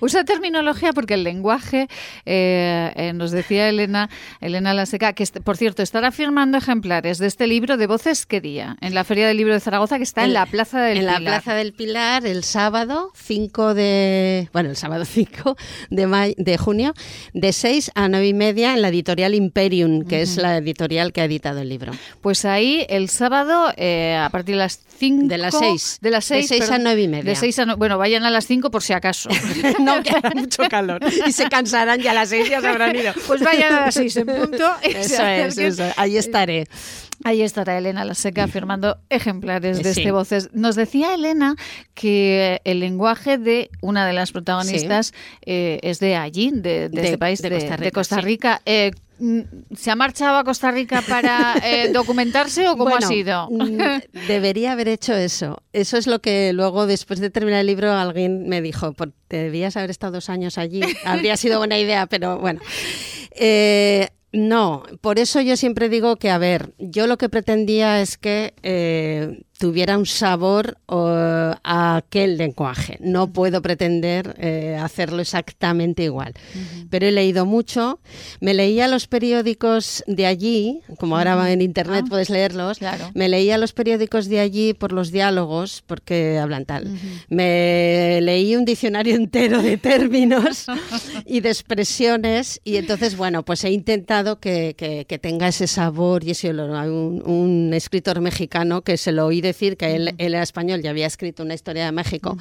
Speaker 2: Usa terminología porque el lenguaje, eh, eh, nos decía Elena, Elena Laseca, que por cierto estará firmando ejemplares de este libro de Voces qué día, en la Feria del Libro de Zaragoza, que está en la Plaza del
Speaker 6: Pilar. En la Plaza del Pilar, el sábado 5 de, bueno, el sábado 5 de, de junio, de 6 a 9 y media en la editorial Imperium, que es la editorial que ha editado el libro.
Speaker 2: Pues ahí el sábado, eh, a partir de las 5...
Speaker 6: De las 6.
Speaker 2: De las 6,
Speaker 6: a nueve y media.
Speaker 2: De seis a no, bueno, vayan a las cinco por si acaso.
Speaker 6: no, que hará mucho calor. Y se cansarán y a las seis ya se habrán ido.
Speaker 2: Pues vayan a las seis en punto.
Speaker 6: Eso es, eso. Ahí estaré.
Speaker 2: Ahí estará Elena La Seca firmando ejemplares de este Voces. Nos decía Elena que el lenguaje de una de las protagonistas eh, es de allí, de, este país, de Costa Rica. Eh, ¿Se ha marchado a Costa Rica para eh, documentarse o cómo ha sido? Mm,
Speaker 6: debería haber hecho eso. Eso es lo que luego, después de terminar el libro, alguien me dijo, debías haber estado dos años allí. Habría sido buena idea, pero bueno. Eh, no, por eso yo siempre digo que, a ver, yo lo que pretendía es que eh, tuviera un sabor a aquel lenguaje. No puedo pretender eh, hacerlo exactamente igual. Pero he leído mucho, me leía los periódicos de allí, como ahora va en internet ah, puedes leerlos, me leía los periódicos de allí por los diálogos, porque hablan tal. Me leí un diccionario entero de términos y de expresiones y entonces, bueno, pues he intentado que, tenga ese sabor y ese olor. Hay un, escritor mexicano que se lo oí decir que él, era español y había escrito una historia de México.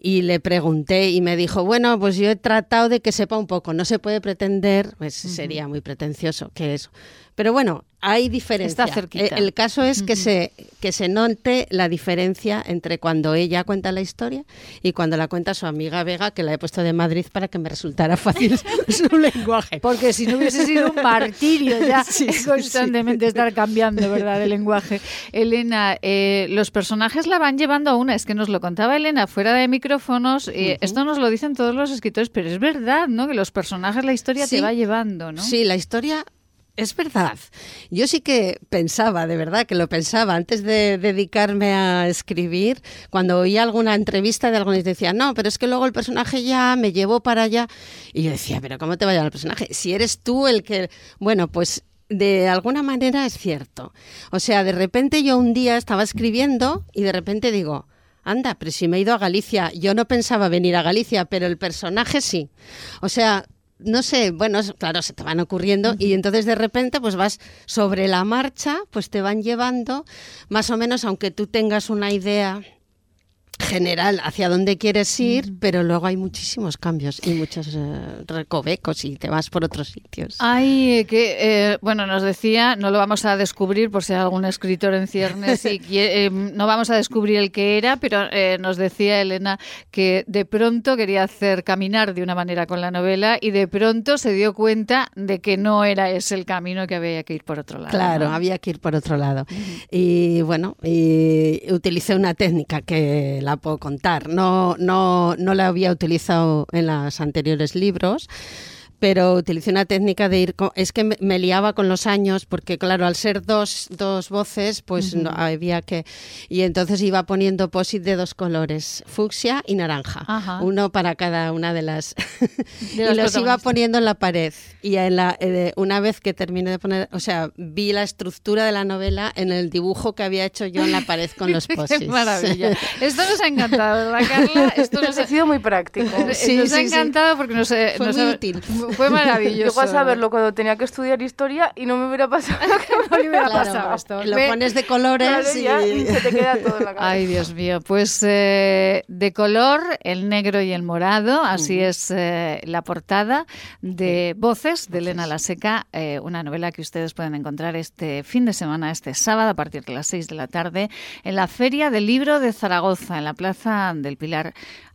Speaker 6: Y le pregunté y me dijo, bueno, pues yo he tratado de que sepa un poco. No se puede pretender, pues sería muy pretencioso que eso. Pero bueno, hay diferencia.
Speaker 2: Está cerquita.
Speaker 6: El, caso es que, se, que se note la diferencia entre cuando ella cuenta la historia y cuando la cuenta su amiga Vega, que la he puesto de Madrid para que me resultara fácil su lenguaje.
Speaker 2: Porque si no hubiese sido un martirio ya constantemente estar cambiando, ¿verdad?, de lenguaje. Elena, eh, los personajes la van llevando a una, es que nos lo contaba Elena fuera de micrófonos, eh, esto nos lo dicen todos los escritores, pero es verdad, ¿no?, que los personajes, la historia te va llevando, ¿no?
Speaker 6: Sí, la historia es verdad. Yo sí que pensaba, de verdad, que lo pensaba antes de dedicarme a escribir, cuando oía alguna entrevista de alguien y decía, no, pero es que luego el personaje ya me llevó para allá. Y yo decía, pero ¿cómo te va a llevar el personaje? Si eres tú el que... Bueno, pues de alguna manera es cierto. O sea, de repente yo un día estaba escribiendo y de repente digo, anda, pero si me he ido a Galicia, yo no pensaba venir a Galicia, pero el personaje sí. O sea, no sé, bueno, claro, se te van ocurriendo y entonces de repente pues vas sobre la marcha, pues te van llevando más o menos, aunque tú tengas una idea general hacia dónde quieres ir, pero luego hay muchísimos cambios y muchos eh, recovecos y te vas por otros sitios.
Speaker 2: Eh, que, eh, bueno, nos decía, no lo vamos a descubrir por si hay algún escritor en ciernes y no vamos a descubrir el que era, pero nos decía Elena que de pronto quería hacer caminar de una manera con la novela y de pronto se dio cuenta de que no era ese el camino que había que ir por otro lado.
Speaker 6: Claro, había que ir por otro lado. Y bueno, y utilicé una técnica que la puedo contar. No, no, no la había utilizado en los anteriores libros pero utilicé una técnica de ir, es que me, liaba con los años, porque claro, al ser dos, dos voces, pues no, había que, y entonces iba poniendo posit de dos colores, fucsia y naranja, uno para cada una de las, y los iba poniendo en la pared, y en la, eh, una vez que terminé de poner, o sea, vi la estructura de la novela en el dibujo que había hecho yo en la pared con los posits.
Speaker 2: Qué maravilla. Esto nos ha encantado, ¿verdad, Carla? Esto
Speaker 5: nos ha sido muy práctico.
Speaker 2: Sí, nos ha encantado porque nos,
Speaker 6: Fue
Speaker 2: nos
Speaker 6: muy útil
Speaker 2: fue maravilloso.
Speaker 5: Llego a saberlo cuando tenía que estudiar historia y no me hubiera pasado lo que me hubiera pasado esto.
Speaker 6: Lo pones de colores y...
Speaker 5: se te queda todo en la cabeza.
Speaker 2: Ay, Dios mío. Pues eh, de color, el negro y el morado. Así es eh, la portada de Voces de Elena La Seca, eh, una novela que ustedes pueden encontrar este fin de semana, este sábado, a partir de las 6 de la tarde, en la Feria del Libro de Zaragoza, en la Plaza del Pilar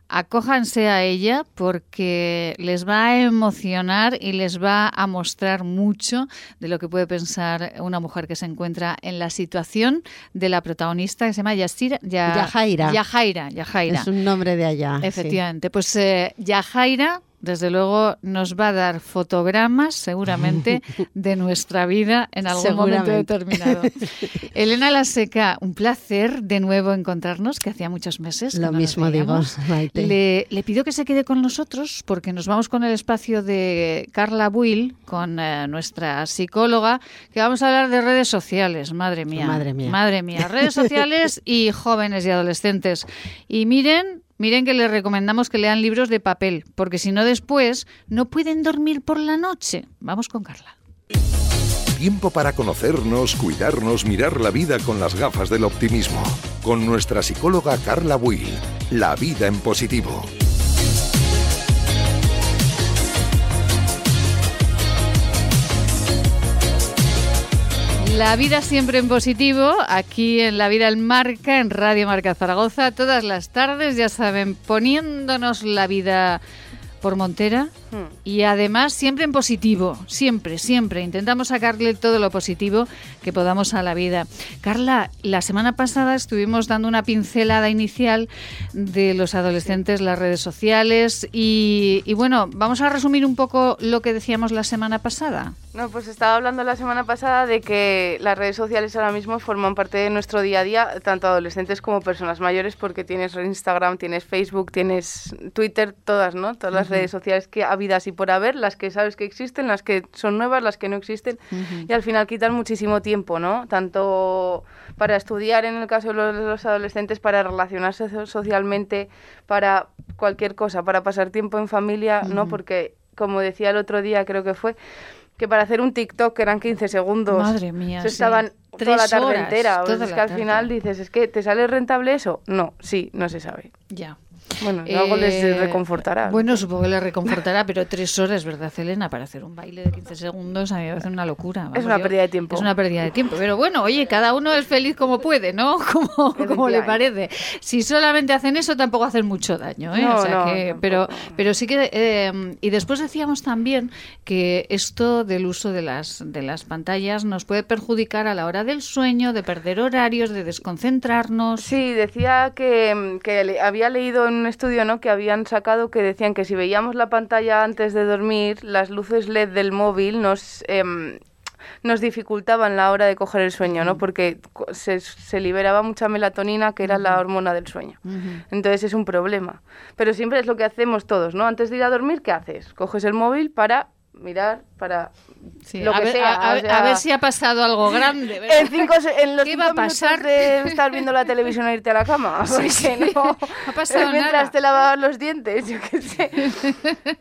Speaker 2: acójanse a ella porque les va a emocionar y les va a mostrar mucho de lo que puede pensar una mujer que se encuentra en la situación de la protagonista que se llama Yasira,
Speaker 6: Yajaira.
Speaker 2: Yajaira. Yajaira.
Speaker 6: Es un nombre de allá.
Speaker 2: Efectivamente. Pues eh, Yajaira desde luego nos va a dar fotogramas seguramente de nuestra vida en algún momento determinado. Elena La Seca, un placer de nuevo encontrarnos, que hacía muchos meses.
Speaker 6: Lo mismo digo,
Speaker 2: Le, le, pido que se quede con nosotros porque nos vamos con el espacio de Carla Buil, con eh, nuestra psicóloga, que vamos a hablar de redes sociales. Madre mía.
Speaker 6: Madre mía.
Speaker 2: Madre mía. Redes sociales y jóvenes y adolescentes. Y miren Miren que les recomendamos que lean libros de papel, porque si no después no pueden dormir por la noche. Vamos con Carla.
Speaker 3: Tiempo para conocernos, cuidarnos, mirar la vida con las gafas del optimismo. Con nuestra psicóloga Carla Buil. La vida en positivo.
Speaker 2: La vida siempre en positivo, aquí en La Vida en Marca, en Radio Marca Zaragoza, todas las tardes, ya saben, poniéndonos la vida por Montera hmm. y además siempre en positivo, siempre, siempre. Intentamos sacarle todo lo positivo que podamos a la vida. Carla, la semana pasada estuvimos dando una pincelada inicial de los adolescentes, las redes sociales y, y bueno, vamos a resumir un poco lo que decíamos la semana pasada.
Speaker 5: No, pues estaba hablando la semana pasada de que las redes sociales ahora mismo forman parte de nuestro día a día, tanto adolescentes como personas mayores, porque tienes Instagram, tienes Facebook, tienes Twitter, todas, ¿no? Todas las redes sociales que habidas y por haber, las que sabes que existen, las que son nuevas, las que no existen, y al final quitan muchísimo tiempo, ¿no? Tanto para estudiar en el caso de los, adolescentes, para relacionarse socialmente, para cualquier cosa, para pasar tiempo en familia, ¿no? Porque, como decía el otro día, creo que fue, que para hacer un TikTok eran 15 segundos.
Speaker 2: Madre mía.
Speaker 5: Se estaban toda la tarde entera. O es que al final dices, ¿es que te sale rentable eso? No, sí, no se sabe.
Speaker 2: Ya.
Speaker 5: Bueno, algo les eh, reconfortará.
Speaker 2: Bueno, supongo que les reconfortará, pero tres horas, ¿verdad, Elena? Para hacer un baile de 15 segundos a mí me parece una locura.
Speaker 5: es una pérdida de tiempo.
Speaker 2: Es una pérdida de tiempo. Pero bueno, oye, cada uno es feliz como puede, ¿no? Como, como le parece. Si solamente hacen eso, tampoco hacen mucho daño, ¿eh? o sea que, pero, pero sí que... Eh, y después decíamos también que esto del uso de las, de las pantallas nos puede perjudicar a la hora del sueño, de perder horarios, de desconcentrarnos.
Speaker 5: Sí, decía que, que había leído en un estudio ¿no? que habían sacado que decían que si veíamos la pantalla antes de dormir, las luces LED del móvil nos... Em, nos dificultaban la hora de coger el sueño, ¿no? Porque se, se liberaba mucha melatonina, que era la hormona del sueño. Entonces es un problema. Pero siempre es lo que hacemos todos, ¿no? Antes de ir a dormir, ¿qué haces? Coges el móvil para mirar para lo que sea,
Speaker 2: a, ver si ha pasado algo grande.
Speaker 5: En, cinco, en los ¿Qué va a pasar? de estar viendo la televisión e irte a la cama. Sí, no. ha pasado Mientras te lavabas los dientes, yo qué sé.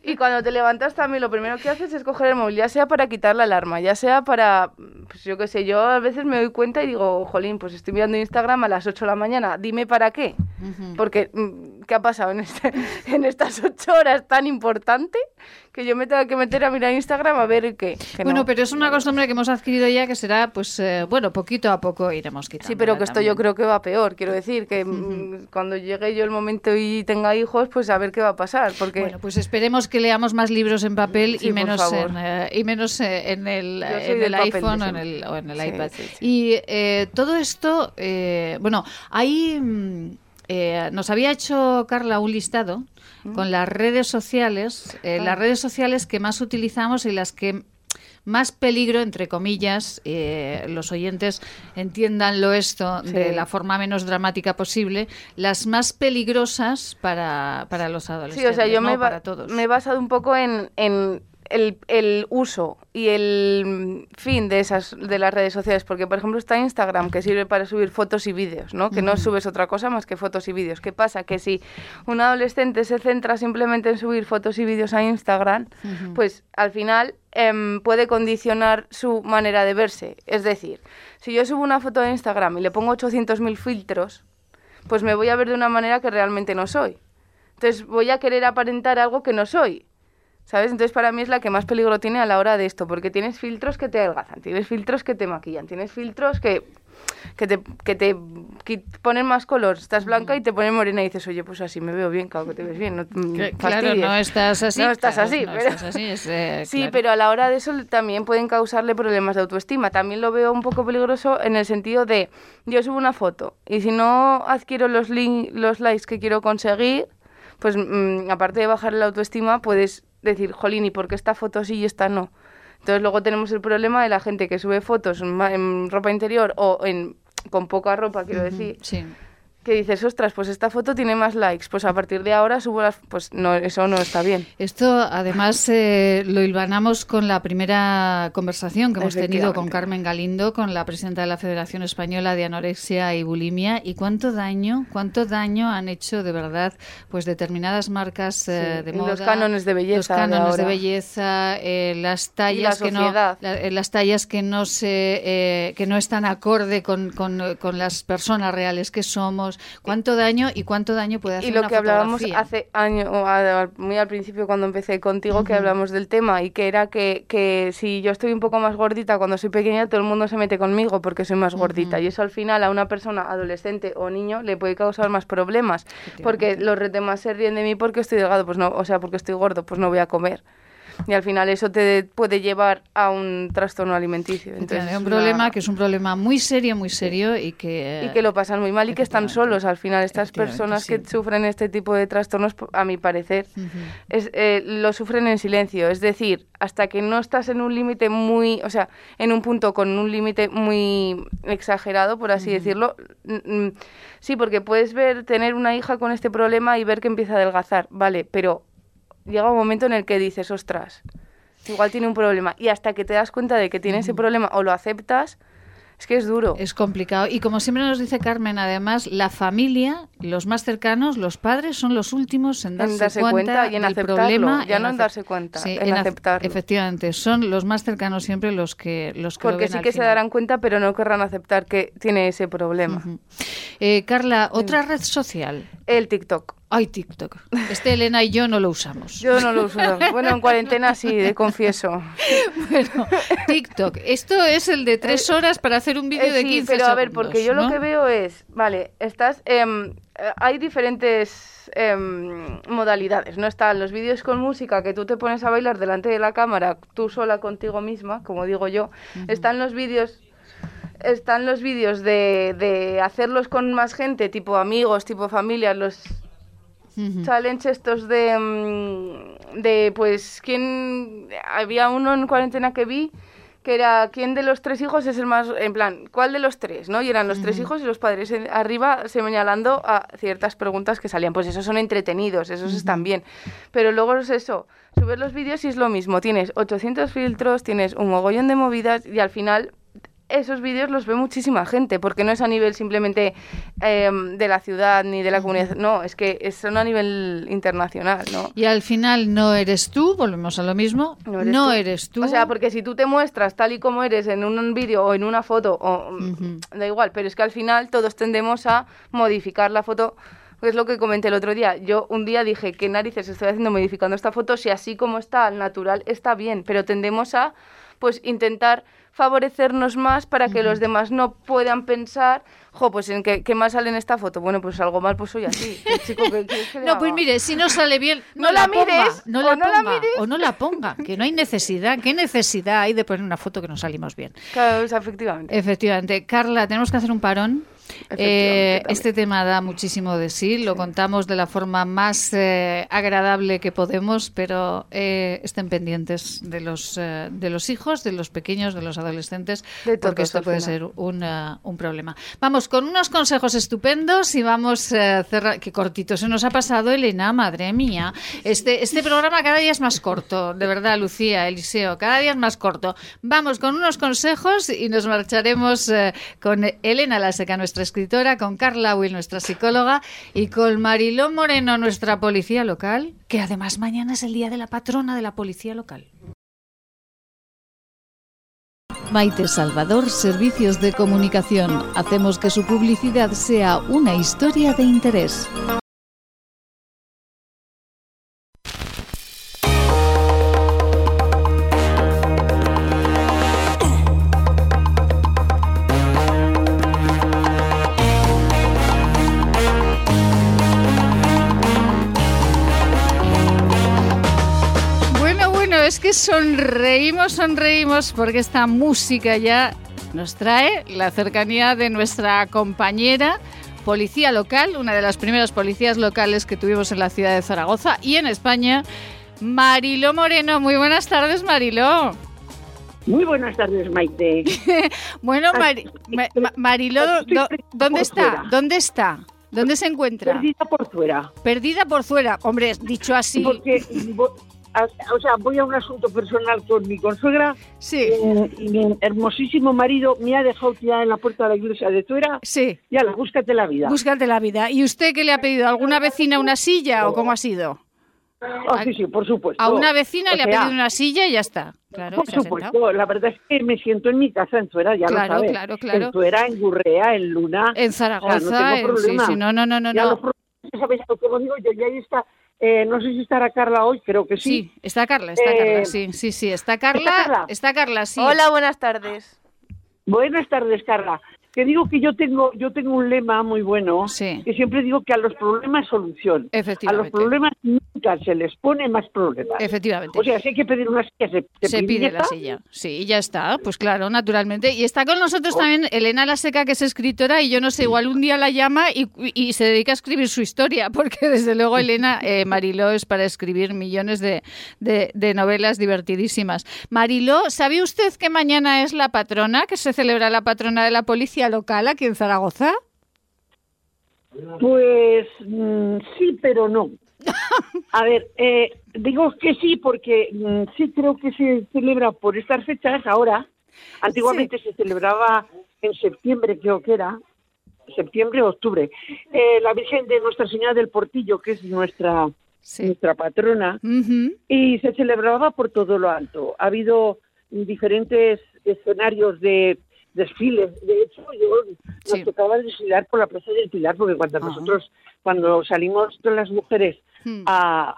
Speaker 5: Y cuando te levantas también lo primero que haces es coger el móvil, ya sea para quitar la alarma, ya sea para, pues yo qué sé, yo a veces me doy cuenta y digo, jolín, pues estoy mirando Instagram a las 8 de la mañana, dime para qué. Porque, mm, ¿qué ha pasado en, este, en estas 8 horas tan importante? que yo me tenga que meter a mirar Instagram a ver qué.
Speaker 2: bueno, pero es una costumbre que hemos adquirido ya que será, pues, eh, bueno, poquito a poco iremos quitando.
Speaker 5: Sí, pero que esto yo creo que va peor. Quiero decir que mm, cuando llegue yo el momento y tenga hijos, pues a ver qué va a pasar. Porque...
Speaker 2: Bueno, pues esperemos que leamos más libros en papel y, menos en, eh, y menos eh, en el, en el iPhone o en el, o en el iPad. y todo esto, bueno, hay... Mm, nos había hecho Carla un listado con las redes sociales, eh, las redes sociales que más utilizamos y las que más peligro, entre comillas, eh, los oyentes entiéndanlo esto de la forma menos dramática posible, las más peligrosas para, para los adolescentes. Sí, o sea, yo me,
Speaker 5: me, he basado un poco en, en el, el, uso y el fin de esas de las redes sociales, porque por ejemplo está Instagram que sirve para subir fotos y vídeos, ¿no? Que no subes otra cosa más que fotos y vídeos. ¿Qué pasa? Que si un adolescente se centra simplemente en subir fotos y vídeos a Instagram, pues al final em, puede condicionar su manera de verse. Es decir, si yo subo una foto a Instagram y le pongo 800.000 filtros, pues me voy a ver de una manera que realmente no soy. Entonces voy a querer aparentar algo que no soy. ¿Sabes? Entonces para mí es la que más peligro tiene a la hora de esto, porque tienes filtros que te adelgazan, tienes filtros que te maquillan, tienes filtros que, que, te, que te ponen más color. Estás blanca y te ponen morena y dices, oye, pues así me veo bien, claro que te ves bien. No,
Speaker 2: claro, no estás así.
Speaker 5: No estás así, eh, sí, pero a la hora de eso también pueden causarle problemas de autoestima. También lo veo un poco peligroso en el sentido de, yo subo una foto y si no adquiero los, los likes que quiero conseguir, pues mm, aparte de bajar la autoestima, puedes decir, jolín, ¿y por qué esta foto sí y esta no? Entonces luego tenemos el problema de la gente que sube fotos en, ropa interior o en, con poca ropa, quiero decir. Sí que dices, ostras, pues esta foto tiene más likes, pues a partir de ahora subo las... Pues no, eso no está bien.
Speaker 2: Esto además eh, lo hilvanamos con la primera conversación que hemos tenido con Carmen Galindo, con la presidenta de la Federación Española de Anorexia y Bulimia, y cuánto daño, cuánto daño han hecho de verdad pues determinadas marcas eh, de moda.
Speaker 5: Los cánones de belleza. Los
Speaker 2: cánones de, belleza, eh, las tallas que no... las tallas que no se... que no están acorde con, con, con las personas reales que somos cuánto daño y cuánto daño puede hacer
Speaker 5: Y lo que hablábamos hace años, muy al principio cuando empecé contigo, que hablamos del tema y que era que, que, si yo estoy un poco más gordita cuando soy pequeña, todo el mundo se mete conmigo porque soy más gordita. Y eso al final a una persona adolescente o niño le puede causar más problemas. Porque los retemas se ríen de mí porque estoy delgado, pues no, o sea, porque estoy gordo, pues no voy a comer y al final eso te puede llevar a un trastorno alimenticio.
Speaker 2: Entonces, es un problema que es un problema muy serio, muy serio y que...
Speaker 5: Y que lo pasan muy mal y que están solos al final. Estas personas que sufren este tipo de trastornos, a mi parecer, es, eh, lo sufren en silencio. Es decir, hasta que no estás en un límite muy, o sea, en un punto con un límite muy exagerado, por así decirlo, sí, porque puedes ver, tener una hija con este problema y ver que empieza a adelgazar, vale, pero llega un momento en el que dices, ostras, igual tiene un problema. Y hasta que te das cuenta de que tiene ese problema o lo aceptas, es que es duro.
Speaker 2: Es complicado. Y como siempre nos dice Carmen, además, la familia, los más cercanos, los padres, son los últimos en darse, cuenta,
Speaker 5: y en
Speaker 2: problema.
Speaker 5: Ya no en darse cuenta, en, aceptarlo.
Speaker 2: Efectivamente, son los más cercanos siempre los que los que
Speaker 5: Porque sí que se darán cuenta, pero no querrán aceptar que tiene ese problema.
Speaker 2: Eh, Carla, otra red social.
Speaker 5: El TikTok.
Speaker 2: Ay, TikTok. Este Elena y yo no lo usamos.
Speaker 5: Yo no lo uso. Bueno, en cuarentena sí, confieso.
Speaker 2: Bueno, TikTok. Esto es el de tres eh, horas para hacer un vídeo eh, de 15
Speaker 5: pero
Speaker 2: a
Speaker 5: ver, porque yo lo que veo es, vale, estás, eh, hay diferentes em, modalidades, ¿no? Están los vídeos con música que tú te pones a bailar delante de la cámara, tú sola contigo misma, como digo yo. Están los vídeos están los vídeos de, de hacerlos con más gente, tipo amigos, tipo familia, los challenge estos de, mm, de, pues, ¿quién? Había uno en cuarentena que vi que era quién de los tres hijos es el más, en plan, ¿cuál de los tres? ¿no? Y eran los tres hijos y los padres arriba señalando a ciertas preguntas que salían. Pues esos son entretenidos, esos están bien. Pero luego es eso, subir los vídeos y es lo mismo. Tienes 800 filtros, tienes un mogollón de movidas y al final esos vídeos los ve muchísima gente, porque no es a nivel simplemente em, de la ciudad ni de la comunidad, no, es que son a nivel internacional, ¿no?
Speaker 2: Y al final no eres tú, volvemos a lo mismo, no eres, tú.
Speaker 5: O sea, porque si tú te muestras tal y como eres en un vídeo o en una foto, o, da igual, pero es que al final todos tendemos a modificar la foto es lo que comenté el otro día. Yo un día dije, ¿qué narices estoy haciendo modificando esta foto? Si así como está, al natural, está bien, pero tendemos a pues intentar favorecernos más para que los demás no puedan pensar, jo, pues en qué, más sale en esta foto. Bueno, pues algo mal, pues soy así.
Speaker 2: no, pues mire, si no sale bien, no, la, mires, no la ponga, o no la ponga, que no hay necesidad. ¿Qué necesidad hay de poner una foto que no salimos bien?
Speaker 5: Claro, efectivamente.
Speaker 2: Efectivamente. Carla, tenemos que hacer un parón. Eh, este tema da muchísimo de sí, lo contamos de la forma más eh, agradable que podemos, pero eh, estén pendientes de los, de los hijos, de los pequeños, de los adolescentes, porque esto puede ser un, un, problema. Vamos con unos consejos estupendos y vamos a cerrar. Qué cortito se nos ha pasado, Elena, madre mía. Este, este programa cada día es más corto, de verdad, Lucía, Eliseo, cada día es más corto. Vamos con unos consejos y nos marcharemos con Elena la seca nuestra escritora, con Carla Will, nuestra psicóloga, y con Mariló Moreno, nuestra policía local, que además mañana es el día de la patrona de la policía local. Maite Salvador, Servicios de Comunicación. Hacemos que su publicidad sea una historia de interés. Que sonreímos, sonreímos porque esta música ya nos trae la cercanía de nuestra compañera policía local, una de las primeras policías locales que tuvimos en la ciudad de Zaragoza y en España, Mariló Moreno. Muy buenas tardes, Mariló.
Speaker 9: Muy buenas tardes, Maite.
Speaker 2: bueno, Mariló, ¿dónde está? ¿Dónde está? ¿Dónde se encuentra?
Speaker 9: Perdida por fuera.
Speaker 2: Perdida por fuera. Hombre, dicho así.
Speaker 9: Porque o sea, voy a un asunto personal con mi consuegra.
Speaker 2: Sí.
Speaker 9: Eh, y mi hermosísimo marido me ha dejado tirada en la puerta de la iglesia de Tuera.
Speaker 2: Sí.
Speaker 9: Ya, búscate la vida.
Speaker 2: Búscate la vida. ¿Y usted qué le ha pedido? ¿Alguna vecina una silla o cómo ha sido?
Speaker 9: Ah, sí, sí, por supuesto.
Speaker 2: A una vecina le ha pedido una silla y ya está. Claro,
Speaker 9: por supuesto, la verdad es que me siento en mi casa en Tuera, ya
Speaker 2: claro,
Speaker 9: lo sabes.
Speaker 2: Claro, claro,
Speaker 9: En Tuera, en Gurrea, en Luna.
Speaker 2: En Zaragoza,
Speaker 9: no
Speaker 2: sí, sí, no, no, no, no. Ya
Speaker 9: ¿sabes? Como digo yo, ya ahí está eh, no sé si estará Carla hoy, creo que sí.
Speaker 2: Sí, está Carla, está Carla, eh, sí, sí, sí, está Carla, está Carla, sí.
Speaker 5: Hola, buenas tardes.
Speaker 9: Buenas tardes, Carla que digo que yo tengo yo tengo un lema muy bueno que siempre digo que a los problemas solución a los problemas nunca se les pone más problemas.
Speaker 2: Efectivamente.
Speaker 9: O sea si hay que pedir una silla
Speaker 2: se, pide la silla. Sí ya está pues claro naturalmente. Y está con nosotros oh. también Elena La Seca que es escritora y yo no sé igual un día la llama y, y se dedica a escribir su historia porque desde luego Elena eh, Mariló es para escribir millones de, de, de novelas divertidísimas. Mariló ¿sabe usted que mañana es la patrona que se celebra la patrona de la policía local aquí en Zaragoza?
Speaker 9: Pues mm, sí, pero no. A ver, eh, digo que sí porque mm, sí creo que se celebra por estas fechas ahora. Antiguamente se celebraba en septiembre, creo que era, septiembre o octubre. Eh, la Virgen de Nuestra Señora del Portillo, que es nuestra, nuestra patrona, y se celebraba por todo lo alto. Ha habido diferentes escenarios de desfiles. De hecho, yo nos tocaba desfilar por la Plaza del Pilar, porque cuando nosotros, cuando salimos todas las mujeres hmm. a,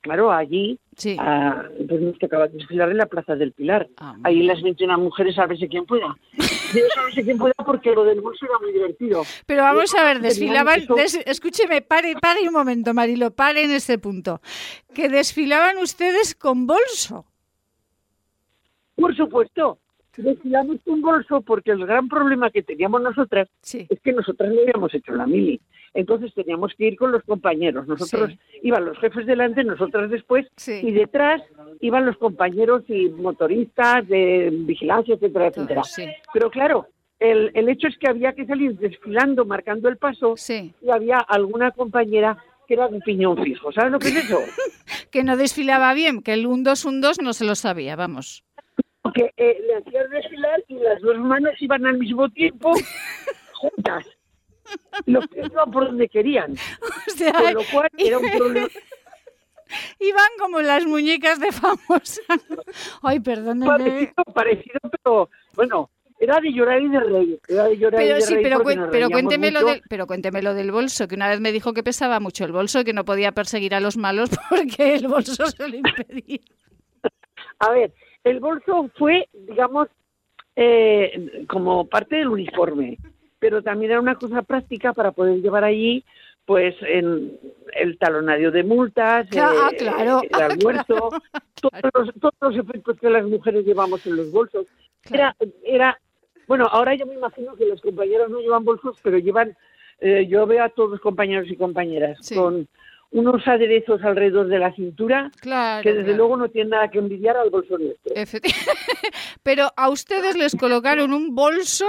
Speaker 9: claro, allí, pues nos tocaba desfilar en la Plaza del Pilar. Ah, Ahí las 21 mujeres, a ver si quién pueda. Yo a si quién pueda porque lo del bolso era muy divertido.
Speaker 2: Pero vamos a ver, desfilaban, escúcheme, pare, pare un momento, Marilo, pare en ese punto. Que desfilaban ustedes con bolso.
Speaker 9: Por supuesto, desfilamos con bolso porque el gran problema que teníamos nosotras es que nosotras no habíamos hecho la mili. Entonces teníamos que ir con los compañeros. Nosotros iban los jefes delante, nosotras después, y detrás iban los compañeros y motoristas de vigilancia, etcétera, etcétera. Pero claro, el, el, hecho es que había que salir desfilando, marcando el paso, y había alguna compañera que era de piñón fijo. ¿Sabes lo que es eso?
Speaker 2: que no desfilaba bien, que el 1, 2, 1, 2 no se lo sabía, vamos
Speaker 9: que eh, le hacían desfilar y las dos manos iban al mismo tiempo juntas. Los que iban por donde querían. con lo cual era un problema.
Speaker 2: Iban como las muñecas de famosa. Ay, perdónenme.
Speaker 9: Parecido, parecido, pero bueno, era de llorar y de reír. Era de llorar
Speaker 2: pero,
Speaker 9: y de
Speaker 2: sí, pero, pero, cuénteme lo del, pero cuénteme lo del bolso, que una vez me dijo que pesaba mucho el bolso y que no podía perseguir a los malos porque el bolso se lo impedía.
Speaker 9: A ver, el bolso fue, digamos, eh, como parte del uniforme, pero también era una cosa práctica para poder llevar allí pues en el talonario de multas,
Speaker 2: ah, eh,
Speaker 9: el almuerzo, Todos, los, todos, los, efectos que las mujeres llevamos en los bolsos. Era, era, bueno, ahora yo me imagino que los compañeros no llevan bolsos, pero llevan, eh, yo veo a todos los compañeros y compañeras con unos aderezos alrededor de la cintura que desde luego no tienen nada que envidiar al bolso nuestro.
Speaker 2: Pero a ustedes les colocaron un bolso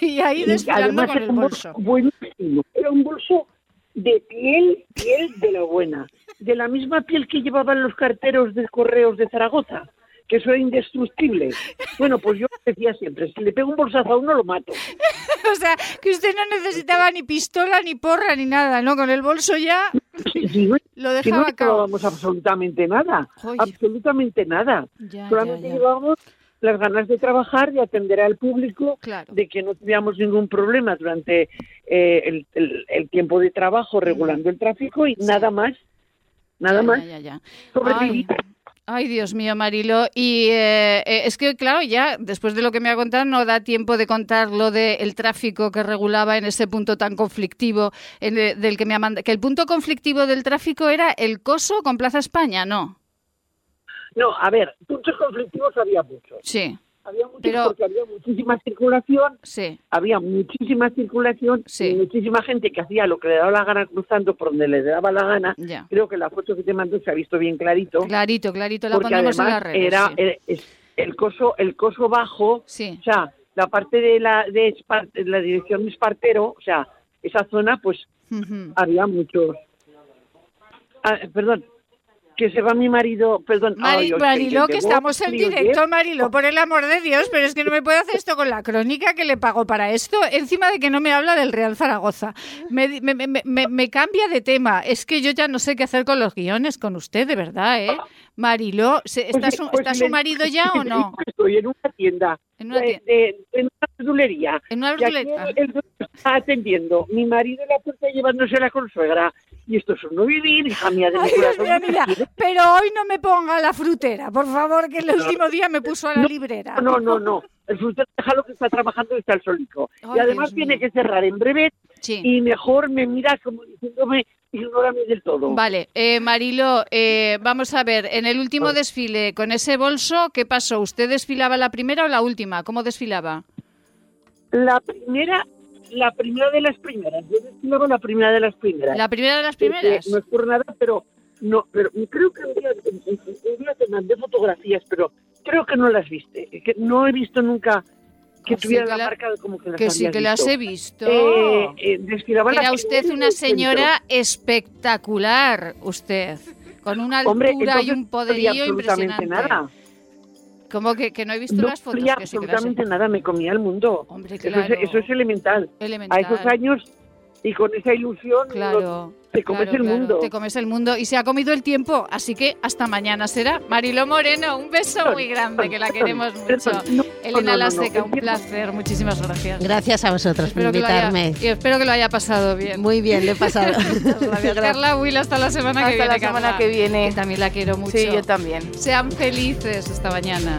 Speaker 2: y ahí desfilando con el bolso.
Speaker 9: Buenísimo. Era un bolso de piel, piel de la buena, de la misma piel que llevaban los carteros de correos de Zaragoza que eso era indestructible. Bueno, pues yo decía siempre, si le pego un bolsazo a uno lo mato.
Speaker 2: o sea, que usted no necesitaba ni pistola, ni porra, ni nada, ¿no? Con el bolso ya lo dejaba
Speaker 9: si no llevábamos absolutamente nada, absolutamente nada. Solamente llevábamos las ganas de trabajar, de atender al público, de que no tuviéramos ningún problema durante eh, el, tiempo de trabajo regulando el tráfico y nada más. Nada más. Sobrevivir.
Speaker 2: Ay, Dios mío, Marilo. Y eh, eh, es que, claro, ya después de lo que me ha contado, no da tiempo de contar lo del tráfico que regulaba en ese punto tan conflictivo, del que me ha mandado. Que el punto conflictivo del tráfico era el coso con Plaza España, ¿no?
Speaker 9: No, a ver, puntos conflictivos había muchos.
Speaker 2: Sí.
Speaker 9: Había porque había muchísima circulación,
Speaker 2: sí.
Speaker 9: había muchísima circulación, y muchísima gente que hacía lo que le daba la gana cruzando por donde le daba la gana. Creo que la foto que te mandó se ha visto bien clarito.
Speaker 2: Clarito, clarito, la ponemos en la red.
Speaker 9: Era el, coso, el coso bajo, o sea, la parte de la, de la dirección de Espartero, o sea, esa zona, pues había muchos. Ah, perdón, que se va mi marido, perdón.
Speaker 2: Marilo, que, estamos en directo, Marilo, por el amor de Dios, pero es que no me puede hacer esto con la crónica que le pago para esto, encima de que no me habla del Real Zaragoza. Me, me, me, me cambia de tema, es que yo ya no sé qué hacer con los guiones, con usted, de verdad, ¿eh? Marilo, pues ¿está, su, ¿está su marido ya o no?
Speaker 9: Estoy en una tienda. En una, tienda? en una verdulería.
Speaker 2: En una verdulería.
Speaker 9: está atendiendo. Mi marido en la puerta llevándose a la consuegra y esto es un no vivir, hija mía de mi corazón.
Speaker 2: pero hoy no me ponga la frutera, por favor, que el último día me puso a la librera.
Speaker 9: No, no, no. El frutero lo que está trabajando y está el solico. y además tiene que cerrar en breve y mejor me mira como diciéndome del todo.
Speaker 2: Vale, eh, Marilo, eh, vamos a ver, en el último desfile con ese bolso, ¿qué pasó? ¿Usted desfilaba la primera o la última? ¿Cómo desfilaba?
Speaker 9: La primera la primera de las primeras. Yo desfilaba la primera de las primeras.
Speaker 2: ¿La primera de las primeras?
Speaker 9: no es por nada, pero no, pero creo que un día, te mandé fotografías, pero creo que no las viste. Que no he visto nunca que tuviera la, marca como que las
Speaker 2: Que sí, que las he visto. Eh,
Speaker 9: eh,
Speaker 2: Era usted una señora espectacular, usted. Con una altura y un poderío impresionante. nada. Como que, que no he visto las fotos.
Speaker 9: No absolutamente nada, me comía el mundo. Hombre, claro. eso, es, eso, es, elemental. elemental. A esos años y con esa ilusión
Speaker 2: claro,
Speaker 9: te comes el mundo.
Speaker 2: Te comes el mundo y se ha comido el tiempo, así que hasta mañana será. Marilo Moreno, un beso muy grande, que la queremos mucho. Elena Laseca, un placer, muchísimas gracias.
Speaker 6: Gracias a vosotros por invitarme.
Speaker 2: y espero que lo haya pasado bien.
Speaker 6: Muy bien, le he pasado.
Speaker 2: gracias. Carla Will, hasta la semana que viene.
Speaker 5: Hasta la semana que viene.
Speaker 2: también la quiero mucho.
Speaker 5: Sí, yo también.
Speaker 2: Sean felices esta mañana.